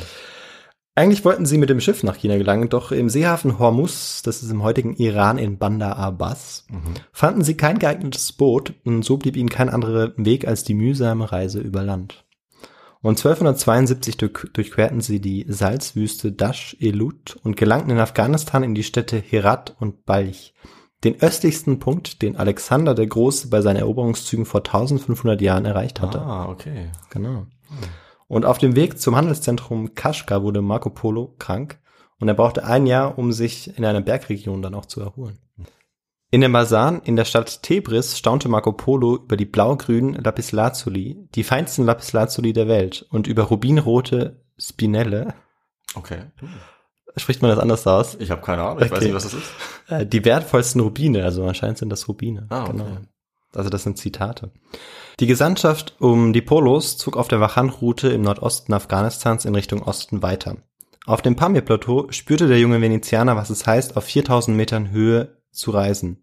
Speaker 5: Eigentlich wollten sie mit dem Schiff nach China gelangen, doch im Seehafen Hormuz, das ist im heutigen Iran in Bandar Abbas, fanden sie kein geeignetes Boot und so blieb ihnen kein anderer Weg als die mühsame Reise über Land. Und 1272 durch, durchquerten sie die Salzwüste Dash-Elut und gelangten in Afghanistan in die Städte Herat und Balch, den östlichsten Punkt, den Alexander der Große bei seinen Eroberungszügen vor 1500 Jahren erreicht hatte.
Speaker 4: Ah, okay.
Speaker 5: Genau. Und auf dem Weg zum Handelszentrum Kashgar wurde Marco Polo krank und er brauchte ein Jahr, um sich in einer Bergregion dann auch zu erholen. In den Basan in der Stadt Tebris staunte Marco Polo über die blau-grünen Lapislazuli, die feinsten Lapislazuli der Welt, und über rubinrote Spinelle.
Speaker 4: Okay.
Speaker 5: Spricht man das anders aus?
Speaker 4: Ich habe keine Ahnung. Ich weiß
Speaker 5: Okay.
Speaker 4: nicht, was das ist.
Speaker 5: Äh, die wertvollsten Rubine, also anscheinend sind das Rubine.
Speaker 4: Ah, okay.
Speaker 5: Genau. Also das sind Zitate. Die Gesandtschaft um die Polos zog auf der Wachan-Route im Nordosten Afghanistans in Richtung Osten weiter. Auf dem Pamir-Plateau spürte der junge Venezianer, was es heißt, auf 4000 Metern Höhe zu reisen.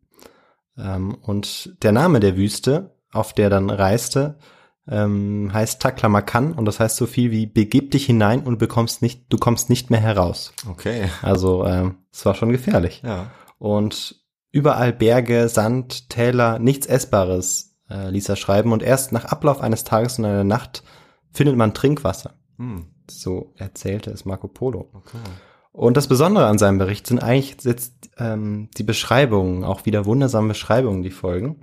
Speaker 5: Ähm, und der Name der Wüste auf der er dann reiste, ähm, heißt Taklamakan und das heißt so viel wie begib dich hinein und bekommst nicht, du kommst nicht mehr heraus.
Speaker 4: Okay.
Speaker 5: Also ähm, es war schon gefährlich.
Speaker 4: Ja.
Speaker 5: Und überall Berge, Sand, Täler, nichts Essbares äh, ließ er schreiben und erst nach Ablauf eines Tages und einer Nacht findet man Trinkwasser.
Speaker 4: Hm.
Speaker 5: So erzählte es Marco Polo.
Speaker 4: Okay.
Speaker 5: Und das Besondere an seinem Bericht sind eigentlich jetzt ähm, die Beschreibungen, auch wieder wundersame Beschreibungen, die folgen,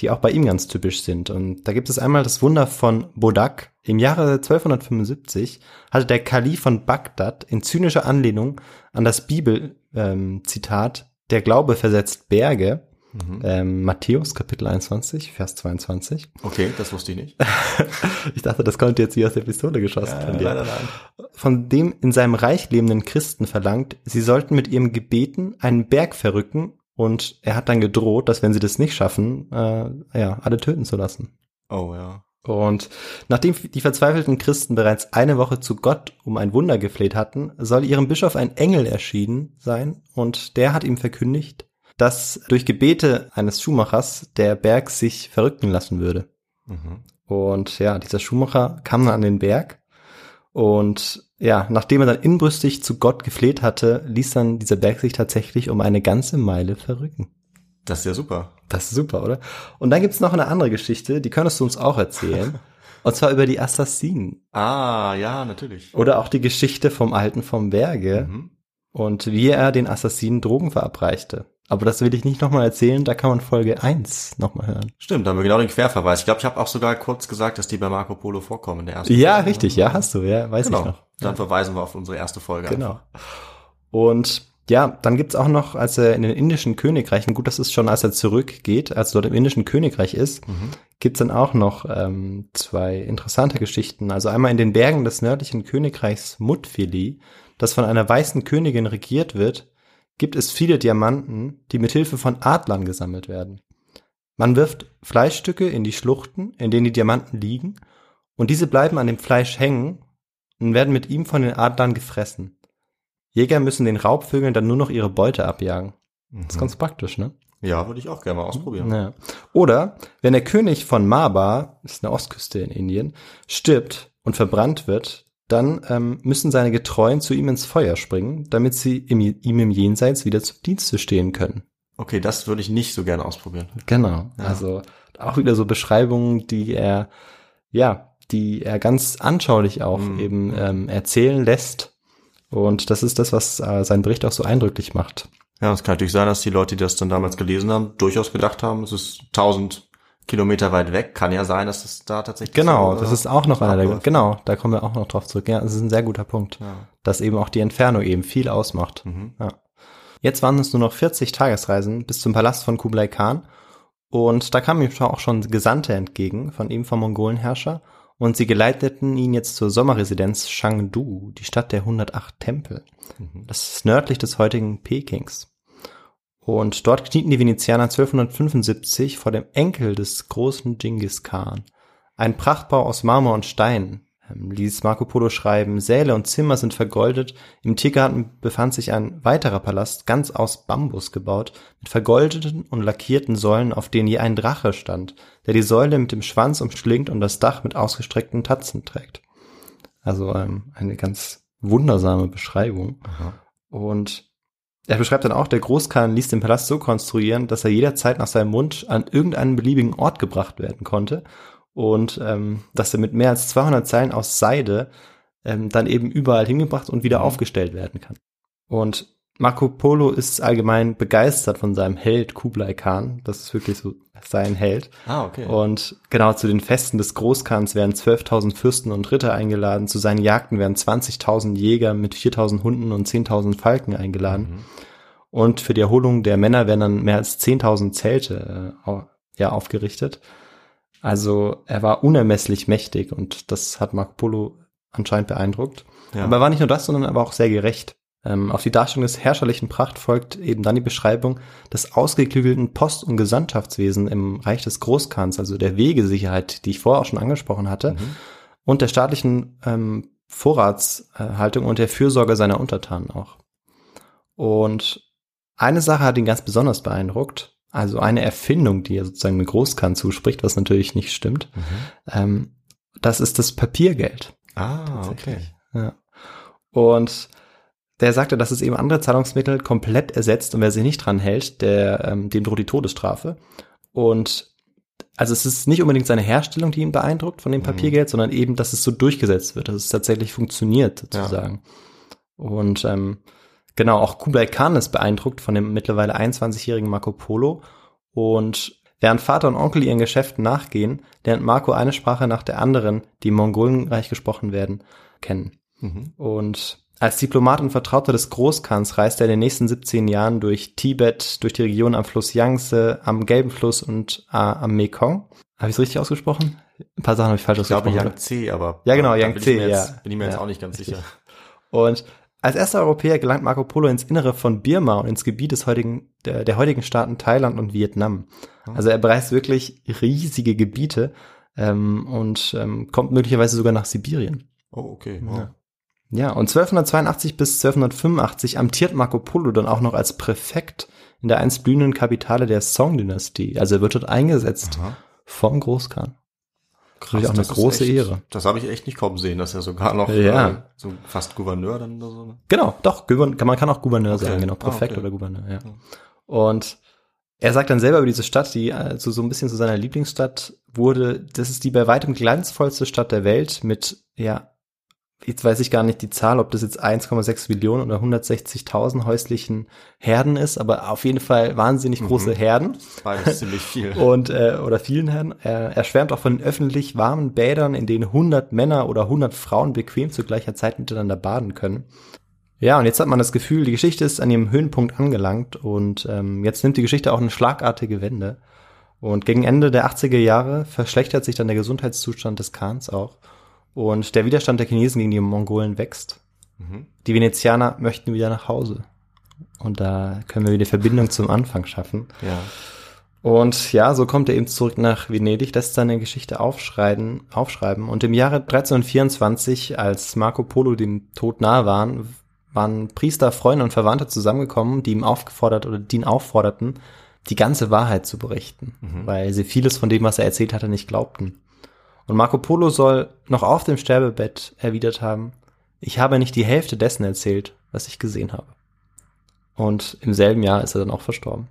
Speaker 5: die auch bei ihm ganz typisch sind. Und da gibt es einmal das Wunder von Bodak. Im Jahre 1275 hatte der Kalif von Bagdad in zynischer Anlehnung an das Bibel-Zitat Der Glaube versetzt Berge, ähm, Matthäus Kapitel 21, Vers 22.
Speaker 4: Okay, das wusste ich nicht.
Speaker 5: Ich dachte, das kommt jetzt hier aus der Pistole geschossen von dir.
Speaker 4: leider nein.
Speaker 5: Von dem in seinem Reich lebenden Christen verlangt, sie sollten mit ihrem Gebeten einen Berg verrücken und er hat dann gedroht, dass wenn sie das nicht schaffen, äh, ja, alle töten zu lassen.
Speaker 4: Oh ja.
Speaker 5: Und nachdem die verzweifelten Christen bereits eine Woche zu Gott um ein Wunder gefleht hatten, soll ihrem Bischof ein Engel erschienen sein und der hat ihm verkündigt, dass durch Gebete eines Schuhmachers der Berg sich verrücken lassen würde.
Speaker 4: Mhm.
Speaker 5: Und ja, dieser Schuhmacher kam dann an den Berg und ja, nachdem er dann inbrüstig zu Gott gefleht hatte, ließ dann dieser Berg sich tatsächlich um eine ganze Meile verrücken.
Speaker 4: Das ist ja super.
Speaker 5: Das ist super, oder? Und dann gibt's noch eine andere Geschichte, die könntest du uns auch erzählen. und zwar über die Assassinen.
Speaker 4: Ah, ja, natürlich.
Speaker 5: Oder auch die Geschichte vom Alten vom Berge
Speaker 4: Mhm.
Speaker 5: und wie er den Assassinen Drogen verabreichte. Aber das will ich nicht nochmal erzählen, da kann man Folge 1 nochmal hören.
Speaker 4: Stimmt, da haben wir genau den Querverweis. Ich glaube, ich habe auch sogar kurz gesagt, dass die bei Marco Polo vorkommen in der ersten
Speaker 5: Ja,
Speaker 4: Folge.
Speaker 5: richtig, ja, hast du, ja, weiß
Speaker 4: Genau.
Speaker 5: ich noch.
Speaker 4: Dann verweisen wir auf unsere erste Folge.
Speaker 5: Genau. Und ja, dann gibt's auch noch, als er in den indischen Königreichen, gut, das ist schon, als er zurückgeht, als er dort im indischen Königreich ist,
Speaker 4: Mhm.
Speaker 5: gibt's dann auch noch ähm, zwei interessante Geschichten. Also einmal in den Bergen des nördlichen Königreichs Mutfili, das von einer weißen Königin regiert wird, gibt es viele Diamanten, die mit Hilfe von Adlern gesammelt werden. Man wirft Fleischstücke in die Schluchten, in denen die Diamanten liegen, und diese bleiben an dem Fleisch hängen und werden mit ihm von den Adlern gefressen. Jäger müssen den Raubvögeln dann nur noch ihre Beute abjagen. Das ist ganz praktisch, ne?
Speaker 4: Ja, würde ich auch gerne mal ausprobieren.
Speaker 5: Ja. Oder wenn der König von Maba, ist eine Ostküste in Indien, stirbt und verbrannt wird, dann ähm, müssen seine Getreuen zu ihm ins Feuer springen, damit sie im, ihm im Jenseits wieder zum Dienste stehen können.
Speaker 4: Okay, das würde ich nicht so gerne ausprobieren.
Speaker 5: Genau. Also auch wieder so Beschreibungen, die er, ja, die er ganz anschaulich auch
Speaker 4: Mhm.
Speaker 5: eben ähm, erzählen lässt. Und das ist das, was äh, seinen Bericht auch so eindrücklich macht.
Speaker 4: Ja, es kann natürlich sein, dass die Leute, die das dann damals gelesen haben, durchaus gedacht haben, es ist 1000 Kilometer weit weg. Kann ja sein, dass es da tatsächlich
Speaker 5: Genau,
Speaker 4: so,
Speaker 5: das
Speaker 4: äh,
Speaker 5: ist auch noch einer der, genau, da kommen wir auch noch drauf zurück. Ja, das ist ein sehr guter Punkt,
Speaker 4: Ja.
Speaker 5: dass eben auch die Entfernung eben viel ausmacht.
Speaker 4: Mhm.
Speaker 5: Ja. Jetzt waren es nur noch 40 Tagesreisen bis zum Palast von Kublai Khan und da kamen ihm auch schon Gesandte entgegen von ihm vom Mongolenherrscher und sie geleiteten ihn jetzt zur Sommerresidenz Chengdu, die Stadt der 108 Tempel.
Speaker 4: Mhm.
Speaker 5: Das ist nördlich des heutigen Pekings. Und dort knieten die Venezianer 1275 vor dem Enkel des großen Genghis Khan. Ein Prachtbau aus Marmor und Stein, ähm, ließ Marco Polo schreiben. Säle und Zimmer sind vergoldet. Im Tiergarten befand sich ein weiterer Palast, ganz aus Bambus gebaut, mit vergoldeten und lackierten Säulen, auf denen je ein Drache stand, der die Säule mit dem Schwanz umschlingt und das Dach mit ausgestreckten Tatzen trägt. Also ähm, eine ganz wundersame Beschreibung.
Speaker 4: Aha.
Speaker 5: Und er beschreibt dann auch, der Großkhan ließ den Palast so konstruieren, dass er jederzeit nach seinem Wunsch an irgendeinen beliebigen Ort gebracht werden konnte und ähm, dass er mit mehr als 200 Zeilen aus Seide ähm, dann eben überall hingebracht und wieder
Speaker 4: Mhm.
Speaker 5: aufgestellt werden kann. Und Marco Polo ist allgemein begeistert von seinem Held Kublai Khan. Das ist wirklich so sein Held.
Speaker 4: Ah, okay.
Speaker 5: Und genau zu den Festen des Großkhans werden 12.000 Fürsten und Ritter eingeladen. Zu seinen Jagden werden 20.000 Jäger mit 4.000 Hunden und 10.000 Falken eingeladen.
Speaker 4: Mhm.
Speaker 5: Und für die Erholung der Männer werden dann mehr als 10.000 Zelte äh, ja, aufgerichtet. Also er war unermesslich mächtig und das hat Marco Polo anscheinend beeindruckt.
Speaker 4: Ja.
Speaker 5: Aber er war nicht nur das, sondern aber auch sehr gerecht. Ähm, auf die Darstellung des herrscherlichen Pracht folgt eben dann die Beschreibung des ausgeklügelten Post- und Gesandtschaftswesen im Reich des Großkhans, also der Wegesicherheit, die ich vorher auch schon angesprochen hatte,
Speaker 4: Mhm.
Speaker 5: und der staatlichen ähm, Vorratshaltung und der Fürsorge seiner Untertanen auch. Und eine Sache hat ihn ganz besonders beeindruckt, also eine Erfindung, die er sozusagen mit Großkhan zuspricht, was natürlich nicht stimmt. Ähm, das ist das Papiergeld.
Speaker 4: Ah, okay.
Speaker 5: Ja. Und der sagte, dass es eben andere Zahlungsmittel komplett ersetzt und wer sich nicht dran hält, der, ähm, dem droht die Todesstrafe. Und also es ist nicht unbedingt seine Herstellung, die ihn beeindruckt von dem Papiergeld, sondern eben, dass es so durchgesetzt wird, dass es tatsächlich funktioniert, sozusagen. Und ähm, genau, auch Kublai Khan ist beeindruckt von dem mittlerweile 21-jährigen Marco Polo. Und während Vater und Onkel ihren Geschäften nachgehen, lernt Marco eine Sprache nach der anderen, die im Mongolenreich gesprochen werden, kennen.
Speaker 4: Mhm.
Speaker 5: Und als Diplomat und Vertrauter des Großkhans reist er in den nächsten 17 Jahren durch Tibet, durch die Region am Fluss Yangtze, am Gelben Fluss und äh, am Mekong. Habe ich es richtig ausgesprochen? Ein paar Sachen habe ich falsch
Speaker 4: Ich glaube
Speaker 5: ausgesprochen.
Speaker 4: Yangtze, aber
Speaker 5: Ja, genau,
Speaker 4: bin
Speaker 5: Yangtze,
Speaker 4: ich jetzt,
Speaker 5: ja.
Speaker 4: Bin ich mir jetzt
Speaker 5: Ja,
Speaker 4: auch nicht ganz
Speaker 5: richtig.
Speaker 4: sicher.
Speaker 5: Und als erster Europäer gelangt Marco Polo ins Innere von Birma und ins Gebiet des heutigen, der, der heutigen Staaten Thailand und Vietnam. Also er bereist wirklich riesige Gebiete ähm, und ähm, kommt möglicherweise sogar nach Sibirien.
Speaker 4: Oh, okay. Wow.
Speaker 5: Ja. Ja, und 1282 bis 1285 amtiert Marco Polo dann auch noch als Präfekt in der einst blühenden Kapitale der Song-Dynastie. Also er wird dort eingesetzt
Speaker 4: Aha.
Speaker 5: vom Großkhan. Natürlich auch eine große
Speaker 4: echt,
Speaker 5: Ehre.
Speaker 4: Das habe ich echt nicht kommen sehen, dass er sogar noch
Speaker 5: Ja.
Speaker 4: äh, so fast Gouverneur dann oder so. ne?
Speaker 5: Genau, doch, man kann auch Gouverneur
Speaker 4: Okay.
Speaker 5: sagen, genau,
Speaker 4: Ah,
Speaker 5: Präfekt
Speaker 4: okay.
Speaker 5: oder Gouverneur, ja. Und er sagt dann selber über diese Stadt, die also so ein bisschen zu seiner Lieblingsstadt wurde, das ist die bei weitem glanzvollste Stadt der Welt mit, ja, jetzt weiß ich gar nicht die Zahl, ob das jetzt 1,6 Millionen oder 160.000 häuslichen Herden ist, aber auf jeden Fall wahnsinnig große Herden
Speaker 4: Beides ziemlich viel.
Speaker 5: und äh, oder vielen Herren. Er, er schwärmt auch von öffentlich warmen Bädern, in denen 100 Männer oder 100 Frauen bequem zu gleicher Zeit miteinander baden können. Ja, und jetzt hat man das Gefühl, die Geschichte ist an ihrem Höhenpunkt angelangt und ähm, jetzt nimmt die Geschichte auch eine schlagartige Wende. Und gegen Ende der 80er Jahre verschlechtert sich dann der Gesundheitszustand des Khans auch. Und der Widerstand der Chinesen gegen die Mongolen wächst. Die Venezianer möchten wieder nach Hause. Und da können wir wieder Verbindung zum Anfang schaffen.
Speaker 4: ja.
Speaker 5: Und ja, so kommt er eben zurück nach Venedig, lässt seine Geschichte aufschreiben, aufschreiben. Und im Jahre 1324, als Marco Polo dem Tod nahe waren, waren Priester, Freunde und Verwandte zusammengekommen, die ihm aufgefordert oder die ihn aufforderten, die ganze Wahrheit zu berichten, weil sie vieles von dem, was er erzählt hatte, nicht glaubten. Und Marco Polo soll noch auf dem Sterbebett erwidert haben, ich habe nicht die Hälfte dessen erzählt, was ich gesehen habe. Und im selben Jahr ist er dann auch verstorben.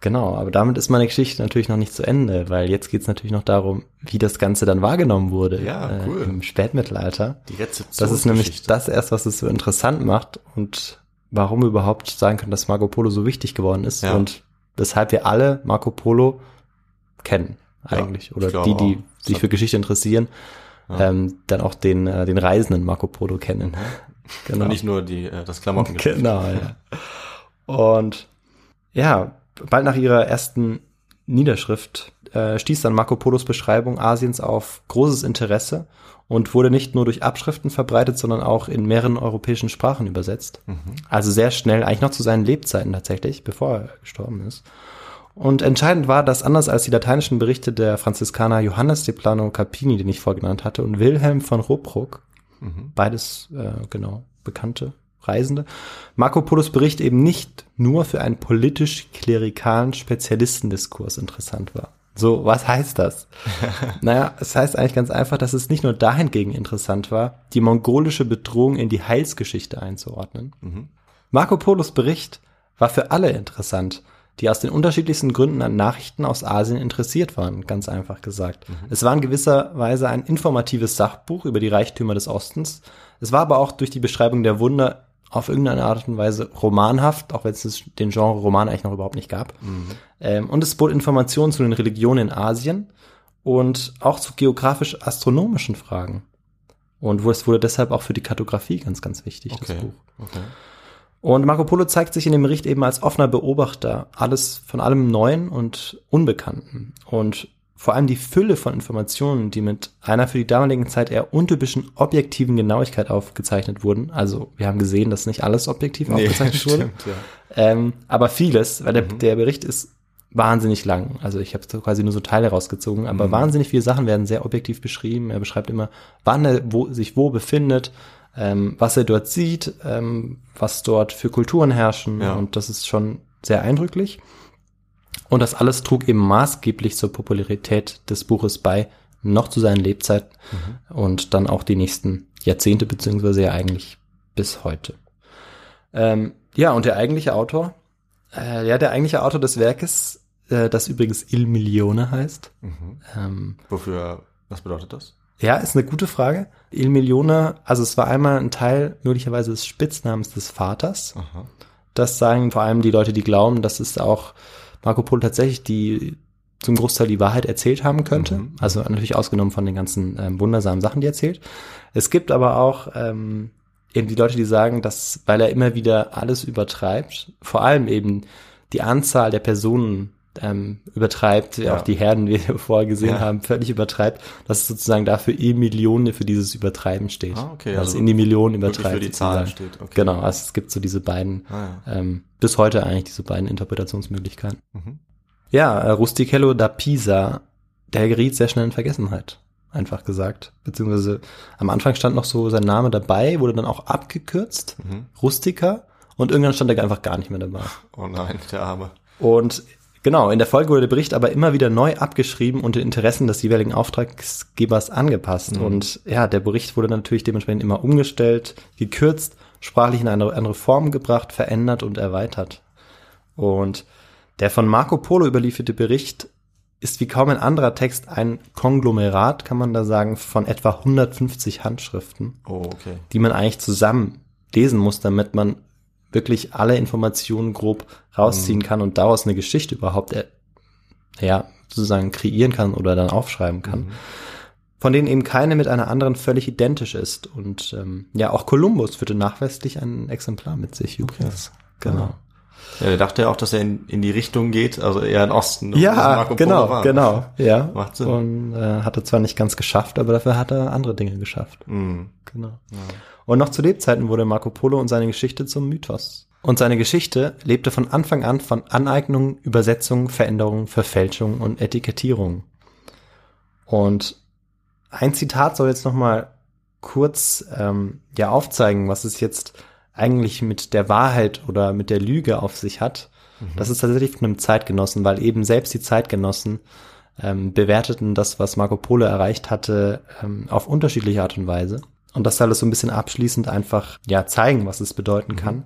Speaker 5: Genau, aber damit ist meine Geschichte natürlich noch nicht zu Ende, weil jetzt geht es natürlich noch darum, wie das Ganze dann wahrgenommen wurde
Speaker 4: Ja, cool.
Speaker 5: äh, im Spätmittelalter.
Speaker 4: Die Rezeption.
Speaker 5: Das ist nämlich das erst, was es so interessant macht und warum wir überhaupt sagen können, dass Marco Polo so wichtig geworden ist
Speaker 4: Ja.
Speaker 5: und weshalb wir alle Marco Polo kennen eigentlich
Speaker 4: ich
Speaker 5: oder die, die
Speaker 4: auch.
Speaker 5: sich für Geschichte interessieren, ähm, dann auch den äh, den Reisenden Marco Polo kennen. Genau.
Speaker 4: Und nicht nur die, äh, das Klamotten.
Speaker 5: Genau, ja. Und ja, bald nach ihrer ersten Niederschrift äh, stieß dann Marco Polos Beschreibung Asiens auf großes Interesse und wurde nicht nur durch Abschriften verbreitet, sondern auch in mehreren europäischen Sprachen übersetzt. Also sehr schnell, eigentlich noch zu seinen Lebzeiten tatsächlich, bevor er gestorben ist. Und entscheidend war, dass anders als die lateinischen Berichte der Franziskaner Johannes de Plano Capini, den ich vorgenannt hatte, und Wilhelm von Ruppruck, beides äh, genau bekannte Reisende, Marco Polos Bericht eben nicht nur für einen politisch-klerikalen Spezialistendiskurs interessant war. So, was heißt das? naja, es heißt eigentlich ganz einfach, dass es nicht nur dahingegen interessant war, die mongolische Bedrohung in die Heilsgeschichte einzuordnen. Marco Polos Bericht war für alle interessant, die aus den unterschiedlichsten Gründen an Nachrichten aus Asien interessiert waren, ganz einfach gesagt. Es war in gewisser Weise ein informatives Sachbuch über die Reichtümer des Ostens. Es war aber auch durch die Beschreibung der Wunder auf irgendeine Art und Weise romanhaft, auch wenn es das- den Genre Roman eigentlich noch überhaupt nicht gab. Ähm, und es bot Informationen zu den Religionen in Asien und auch zu geografisch-astronomischen Fragen. Und wo es wurde deshalb auch für die Kartografie ganz, ganz wichtig, das
Speaker 4: Okay.
Speaker 5: Buch.
Speaker 4: okay.
Speaker 5: Und Marco Polo zeigt sich in dem Bericht eben als offener Beobachter alles von allem Neuen und Unbekannten. Und vor allem die Fülle von Informationen, die mit einer für die damalige Zeit eher untypischen objektiven Genauigkeit aufgezeichnet wurden. Also wir haben gesehen, dass nicht alles objektiv aufgezeichnet wurde.
Speaker 4: stimmt, ja.
Speaker 5: Ähm, aber vieles, weil der, der Bericht ist wahnsinnig lang. Also ich habe quasi nur so Teile rausgezogen, aber wahnsinnig viele Sachen werden sehr objektiv beschrieben. Er beschreibt immer, wann er wo, sich wo befindet, ähm, was er dort sieht, ähm, was dort für Kulturen herrschen.
Speaker 4: Ja.
Speaker 5: Und das ist schon sehr eindrücklich. Und das alles trug eben maßgeblich zur Popularität des Buches bei, noch zu seinen Lebzeiten und dann auch die nächsten Jahrzehnte, beziehungsweise ja eigentlich bis heute. Ähm, ja, und der eigentliche Autor, äh, ja, der eigentliche Autor des Werkes, äh, das übrigens Il Milione heißt. Ähm,
Speaker 4: Wofür, was bedeutet das?
Speaker 5: Ja, ist eine gute Frage. Il Milione, also es war einmal ein Teil möglicherweise des Spitznamens des Vaters.
Speaker 4: Aha.
Speaker 5: Das sagen vor allem die Leute, die glauben, dass es auch Marco Polo tatsächlich die zum Großteil die Wahrheit erzählt haben könnte.
Speaker 4: Mhm.
Speaker 5: Also natürlich ausgenommen von den ganzen ähm, wundersamen Sachen, die er erzählt. Es gibt aber auch ähm, eben die Leute, die sagen, dass, weil er immer wieder alles übertreibt, vor allem eben die Anzahl der Personen ähm, übertreibt,
Speaker 4: Ja.
Speaker 5: auch die Herden, wie wir vorher gesehen
Speaker 4: Ja.
Speaker 5: haben, völlig übertreibt, dass es sozusagen dafür e Millionen für dieses Übertreiben steht.
Speaker 4: Ah, okay,
Speaker 5: Also,
Speaker 4: also
Speaker 5: in die Millionen übertreibt.
Speaker 4: für die Zahlen
Speaker 5: sozusagen.
Speaker 4: steht, okay.
Speaker 5: Genau, also es gibt so diese beiden,
Speaker 4: Ah,
Speaker 5: ähm, bis heute eigentlich diese beiden Interpretationsmöglichkeiten.
Speaker 4: Mhm.
Speaker 5: Ja, äh, Rustichello da Pisa, der geriet sehr schnell in Vergessenheit, einfach gesagt. Beziehungsweise am Anfang stand noch so sein Name dabei, wurde dann auch abgekürzt,
Speaker 4: Mhm.
Speaker 5: Rustica, und irgendwann stand er einfach gar nicht mehr dabei.
Speaker 4: Oh nein, der Arme.
Speaker 5: Und genau, in der Folge wurde der Bericht aber immer wieder neu abgeschrieben und den Interessen des jeweiligen Auftraggebers angepasst.
Speaker 4: Mhm.
Speaker 5: Und ja, der Bericht wurde natürlich dementsprechend immer umgestellt, gekürzt, sprachlich in eine andere Form gebracht, verändert und erweitert. Und der von Marco Polo überlieferte Bericht ist wie kaum ein anderer Text ein Konglomerat, kann man da sagen, von etwa 150 Handschriften
Speaker 4: Oh, okay.
Speaker 5: die man eigentlich zusammen lesen muss, damit man wirklich alle Informationen grob rausziehen kann und daraus eine Geschichte überhaupt, äh, ja, sozusagen kreieren kann oder dann aufschreiben kann. Von denen eben keine mit einer anderen völlig identisch ist. Und ähm, ja, auch Kolumbus führte nachweislich ein Exemplar mit sich übrigens. Genau.
Speaker 4: Ja, der dachte ja auch, dass er in, in die Richtung geht, also eher in Osten.
Speaker 5: Ja, genau, genau, ja.
Speaker 4: Macht Sinn.
Speaker 5: Und äh, hatte zwar nicht ganz geschafft, aber dafür hat er andere Dinge geschafft.
Speaker 4: Mhm.
Speaker 5: Genau. Und noch zu Lebzeiten wurde Marco Polo und seine Geschichte zum Mythos. Und seine Geschichte lebte von Anfang an von Aneignung, Übersetzung, Veränderung, Verfälschung und Etikettierung. Und ein Zitat soll jetzt noch mal kurz ähm, ja aufzeigen, was es jetzt eigentlich mit der Wahrheit oder mit der Lüge auf sich hat. Das ist tatsächlich von einem Zeitgenossen, weil eben selbst die Zeitgenossen ähm, bewerteten das, was Marco Polo erreicht hatte, ähm, auf unterschiedliche Art und Weise. Und das soll es so ein bisschen abschließend einfach ja zeigen, was es bedeuten kann.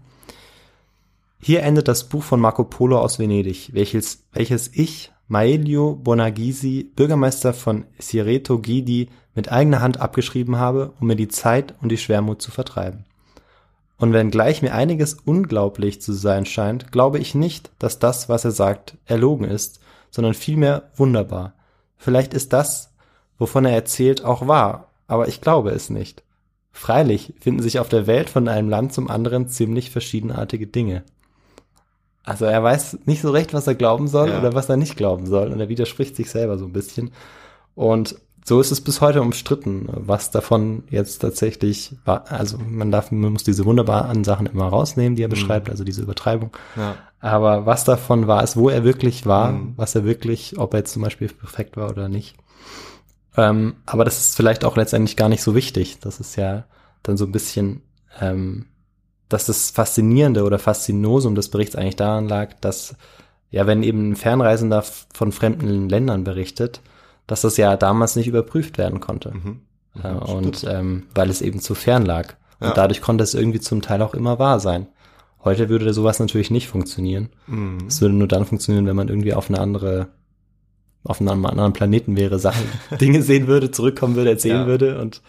Speaker 5: Hier endet das Buch von Marco Polo aus Venedig, welches, welches ich, Maelio Bonagisi, Bürgermeister von Sireto Gidi, mit eigener Hand abgeschrieben habe, um mir die Zeit und die Schwermut zu vertreiben. Und wenngleich mir einiges unglaublich zu sein scheint, glaube ich nicht, dass das, was er sagt, erlogen ist, sondern vielmehr wunderbar. Vielleicht ist das, wovon er erzählt, auch wahr, aber ich glaube es nicht. Freilich finden sich auf der Welt von einem Land zum anderen ziemlich verschiedenartige Dinge. Also er weiß nicht so recht, was er glauben soll
Speaker 4: Ja.
Speaker 5: oder was er nicht glauben soll und er widerspricht sich selber so ein bisschen. Und so ist es bis heute umstritten, was davon jetzt tatsächlich war. Also man darf, man muss diese wunderbaren Sachen immer rausnehmen, die er beschreibt, also diese Übertreibung.
Speaker 4: Ja.
Speaker 5: Aber was davon war es, wo er wirklich war,
Speaker 4: Mhm.
Speaker 5: was er wirklich, ob er jetzt zum Beispiel perfekt war oder nicht. Ähm, aber das ist vielleicht auch letztendlich gar nicht so wichtig. Das ist ja dann so ein bisschen, ähm, dass das Faszinierende oder Faszinosum des Berichts eigentlich daran lag, dass ja, wenn eben ein Fernreisender von fremden Ländern berichtet, dass das ja damals nicht überprüft werden konnte.
Speaker 4: Mhm.
Speaker 5: Äh, und ähm, weil es eben zu fern lag. Und
Speaker 4: Ja.
Speaker 5: dadurch konnte es irgendwie zum Teil auch immer wahr sein. Heute würde sowas natürlich nicht funktionieren.
Speaker 4: Mhm.
Speaker 5: Es würde nur dann funktionieren, wenn man irgendwie auf eine andere, auf einem anderen Planeten wäre, Sachen, Dinge sehen würde, zurückkommen würde, erzählen
Speaker 4: Ja.
Speaker 5: würde und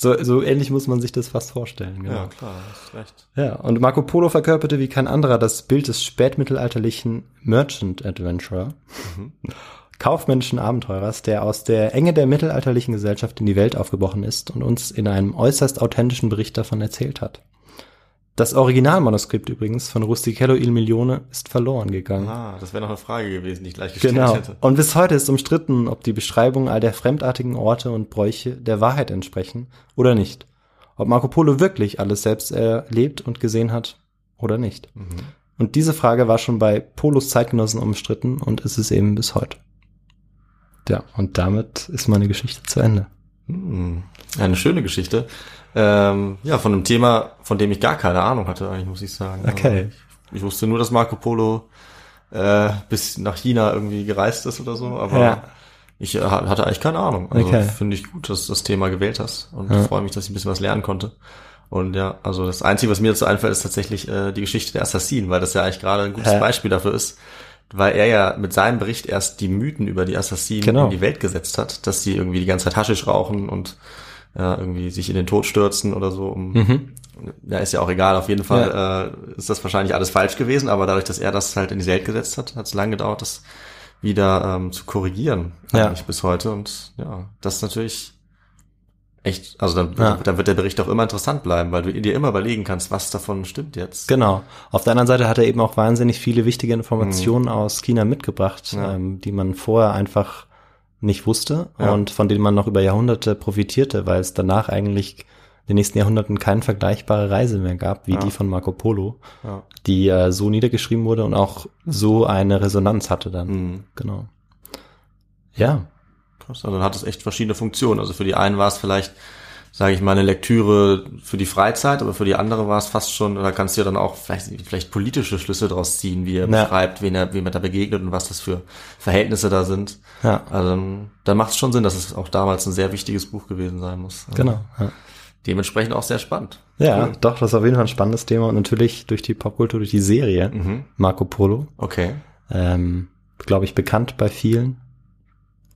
Speaker 5: so, so ähnlich muss man sich das fast vorstellen. Genau.
Speaker 4: Ja, klar, hast recht.
Speaker 5: Ja, und Marco Polo verkörperte wie kein anderer das Bild des spätmittelalterlichen Merchant Adventurer, kaufmännischen Abenteurers, der aus der Enge der mittelalterlichen Gesellschaft in die Welt aufgebrochen ist und uns in einem äußerst authentischen Bericht davon erzählt hat. Das Originalmanuskript übrigens von Rustichello il Milione ist verloren gegangen.
Speaker 4: Ah, das wäre noch eine Frage gewesen, die ich gleich gestellt
Speaker 5: Genau.
Speaker 4: hätte.
Speaker 5: Und bis heute ist umstritten, ob die Beschreibungen all der fremdartigen Orte und Bräuche der Wahrheit entsprechen oder nicht. Ob Marco Polo wirklich alles selbst erlebt und gesehen hat oder nicht.
Speaker 4: Mhm.
Speaker 5: Und diese Frage war schon bei Polos Zeitgenossen umstritten und ist es eben bis heute. Ja, und damit ist meine Geschichte zu Ende.
Speaker 4: Hm, Eine schöne Geschichte. Ähm, ja, von einem Thema, von dem ich gar keine Ahnung hatte, eigentlich muss ich sagen.
Speaker 5: Okay.
Speaker 4: Aber Ich wusste nur, dass Marco Polo äh, bis nach China irgendwie gereist ist oder so, aber
Speaker 5: Ja.
Speaker 4: ich äh, hatte eigentlich keine Ahnung. Also
Speaker 5: Okay.
Speaker 4: finde ich gut, dass du das Thema gewählt hast und
Speaker 5: Ja.
Speaker 4: freue mich, dass ich ein bisschen was lernen konnte. Und ja, also das Einzige, was mir dazu einfällt, ist tatsächlich äh, die Geschichte der Assassinen, weil das ja eigentlich gerade ein gutes
Speaker 5: Ja.
Speaker 4: Beispiel dafür ist, weil er ja mit seinem Bericht erst die Mythen über die Assassinen
Speaker 5: Genau.
Speaker 4: in die Welt gesetzt hat, dass sie irgendwie die ganze Zeit Haschisch rauchen und ja, irgendwie sich in den Tod stürzen oder so. Um,
Speaker 5: Mhm.
Speaker 4: Ja, ist ja auch egal. Auf jeden Fall äh, ist das wahrscheinlich alles falsch gewesen, aber dadurch, dass er das halt in die Welt gesetzt hat, hat es lange gedauert, das wieder ähm, zu korrigieren,
Speaker 5: Ja.
Speaker 4: eigentlich bis heute. Und ja, das ist natürlich echt, also dann,
Speaker 5: Ja.
Speaker 4: dann wird der Bericht auch immer interessant bleiben, weil du dir immer überlegen kannst, was davon stimmt jetzt.
Speaker 5: Genau. Auf der anderen Seite hat er eben auch wahnsinnig viele wichtige Informationen aus China mitgebracht,
Speaker 4: Mhm. Ja.
Speaker 5: ähm, die man vorher einfach nicht wusste
Speaker 4: Ja.
Speaker 5: und von denen man noch über Jahrhunderte profitierte, weil es danach eigentlich in den nächsten Jahrhunderten keine vergleichbare Reise mehr gab, wie
Speaker 4: Ja.
Speaker 5: die von Marco Polo,
Speaker 4: Ja.
Speaker 5: die äh, so niedergeschrieben wurde und auch so eine Resonanz hatte dann.
Speaker 4: Mhm.
Speaker 5: Genau. Ja,
Speaker 4: Krass, also dann hat es echt verschiedene Funktionen. Also für die einen war es vielleicht, sage ich mal, eine Lektüre für die Freizeit, aber für die andere war es fast schon, da kannst du ja dann auch vielleicht, vielleicht politische Schlüsse draus ziehen, wie er
Speaker 5: Ja.
Speaker 4: beschreibt, wen er, wem er da begegnet und was das für Verhältnisse da sind.
Speaker 5: ja,
Speaker 4: Also dann, macht es schon Sinn, dass es auch damals ein sehr wichtiges Buch gewesen sein muss. Also
Speaker 5: genau. Ja.
Speaker 4: Dementsprechend auch sehr spannend.
Speaker 5: Ja,
Speaker 4: Cool.
Speaker 5: doch, das ist auf jeden Fall ein spannendes Thema und natürlich durch die Popkultur, durch die Serie
Speaker 4: Mhm.
Speaker 5: Marco Polo,
Speaker 4: Okay.
Speaker 5: ähm, glaube ich, bekannt bei vielen.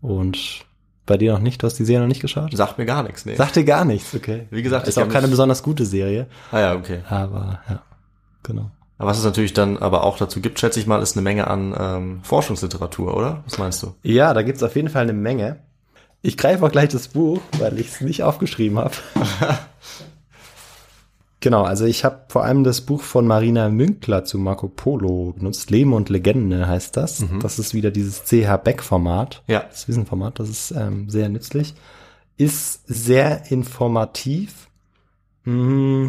Speaker 5: Und bei dir noch nicht? Du hast die Serie noch nicht geschaut?
Speaker 4: Sagt mir gar nichts, nee.
Speaker 5: Sagt dir gar nichts, okay.
Speaker 4: Wie gesagt,
Speaker 5: ist auch keine besonders gute Serie,
Speaker 4: ah ja, okay.
Speaker 5: aber ja, genau.
Speaker 4: Aber was es natürlich dann aber auch dazu gibt, schätze ich mal, ist eine Menge an ähm, Forschungsliteratur, oder? Was meinst du?
Speaker 5: Ja, da gibt's auf jeden Fall eine Menge. Ich greife auch gleich das Buch, weil ich es nicht aufgeschrieben habe. genau, also ich habe vor allem das Buch von Marina Münkler zu Marco Polo genutzt. Leben und Legende heißt das. Das ist wieder dieses CH Beck-Format.
Speaker 4: Ja.
Speaker 5: Das Wissenformat, das ist ähm, sehr nützlich. Ist sehr informativ. Mm,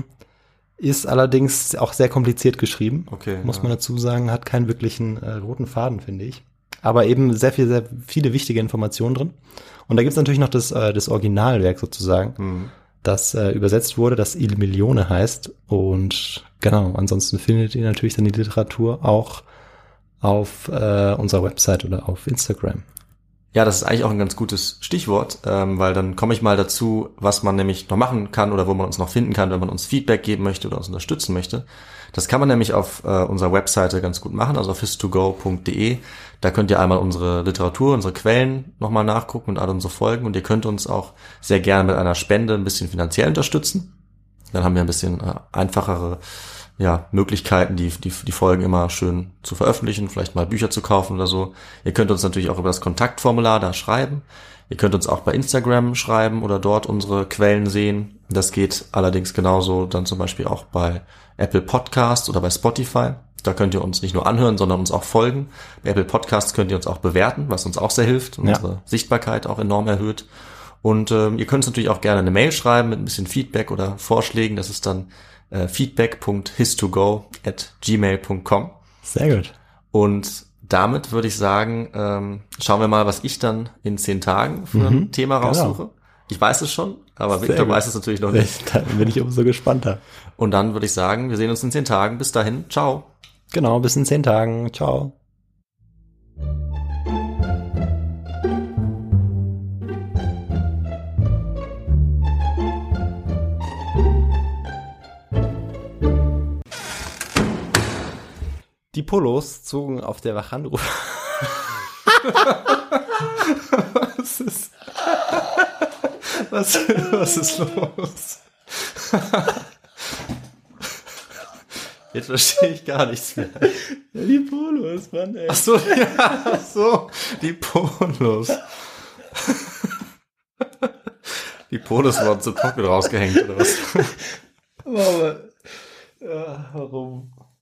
Speaker 5: Ist allerdings auch sehr kompliziert geschrieben.
Speaker 4: Okay,
Speaker 5: Muss
Speaker 4: ja.
Speaker 5: man dazu sagen, hat keinen wirklichen äh, roten Faden, finde ich. Aber eben sehr viel, sehr viele wichtige Informationen drin. Und da gibt's natürlich noch das, äh, das Originalwerk sozusagen,
Speaker 4: Mhm.
Speaker 5: Das äh, übersetzt wurde, das Il Milione heißt. Und genau, ansonsten findet ihr natürlich dann die Literatur auch auf äh, unserer Website oder auf Instagram.
Speaker 4: Ja, das ist eigentlich auch ein ganz gutes Stichwort, ähm, weil dann komme ich mal dazu, was man nämlich noch machen kann oder wo man uns noch finden kann, wenn man uns Feedback geben möchte oder uns unterstützen möchte. Das kann man nämlich auf äh, unserer Webseite ganz gut machen, also auf histogo.de. Da könnt ihr einmal unsere Literatur, unsere Quellen nochmal nachgucken und alle unsere Folgen und ihr könnt uns auch sehr gerne mit einer Spende ein bisschen finanziell unterstützen. Dann haben wir ein bisschen äh, einfachere ja, Möglichkeiten, die, die, die Folgen immer schön zu veröffentlichen, vielleicht mal Bücher zu kaufen oder so. Ihr könnt uns natürlich auch über das Kontaktformular da schreiben. Ihr könnt uns auch bei Instagram schreiben oder dort unsere Quellen sehen. Das geht allerdings genauso dann zum Beispiel auch bei Apple Podcast oder bei Spotify. Da könnt ihr uns nicht nur anhören, sondern uns auch folgen. Bei Apple Podcasts könnt ihr uns auch bewerten, was uns auch sehr hilft und
Speaker 5: Ja.
Speaker 4: unsere Sichtbarkeit auch enorm erhöht. Und ähm, ihr könnt uns natürlich auch gerne eine Mail schreiben mit ein bisschen Feedback oder Vorschlägen. Das ist dann äh, feedback.histogo at gmail.com.
Speaker 5: Sehr gut.
Speaker 4: Und damit würde ich sagen, ähm, schauen wir mal, was ich dann in zehn Tagen für ein Thema
Speaker 5: genau.
Speaker 4: raussuche. Ich weiß es schon, aber
Speaker 5: Sehr
Speaker 4: Victor
Speaker 5: gut.
Speaker 4: weiß es natürlich noch nicht.
Speaker 5: Dann bin ich umso gespannter.
Speaker 4: Und dann würde ich sagen, wir sehen uns in zehn Tagen. Bis dahin, ciao.
Speaker 5: Genau, bis in zehn Tagen. Ciao. Die Polos zogen auf der Wachanruf. was ist, was, was ist los?
Speaker 4: Jetzt verstehe ich gar nichts mehr.
Speaker 5: Ja, die Polos, Mann, ey.
Speaker 4: Ach so, ja, ach so, die Polos. Die Polos wurden zu Pocket rausgehängt, oder was?
Speaker 5: Aber, ja, warum?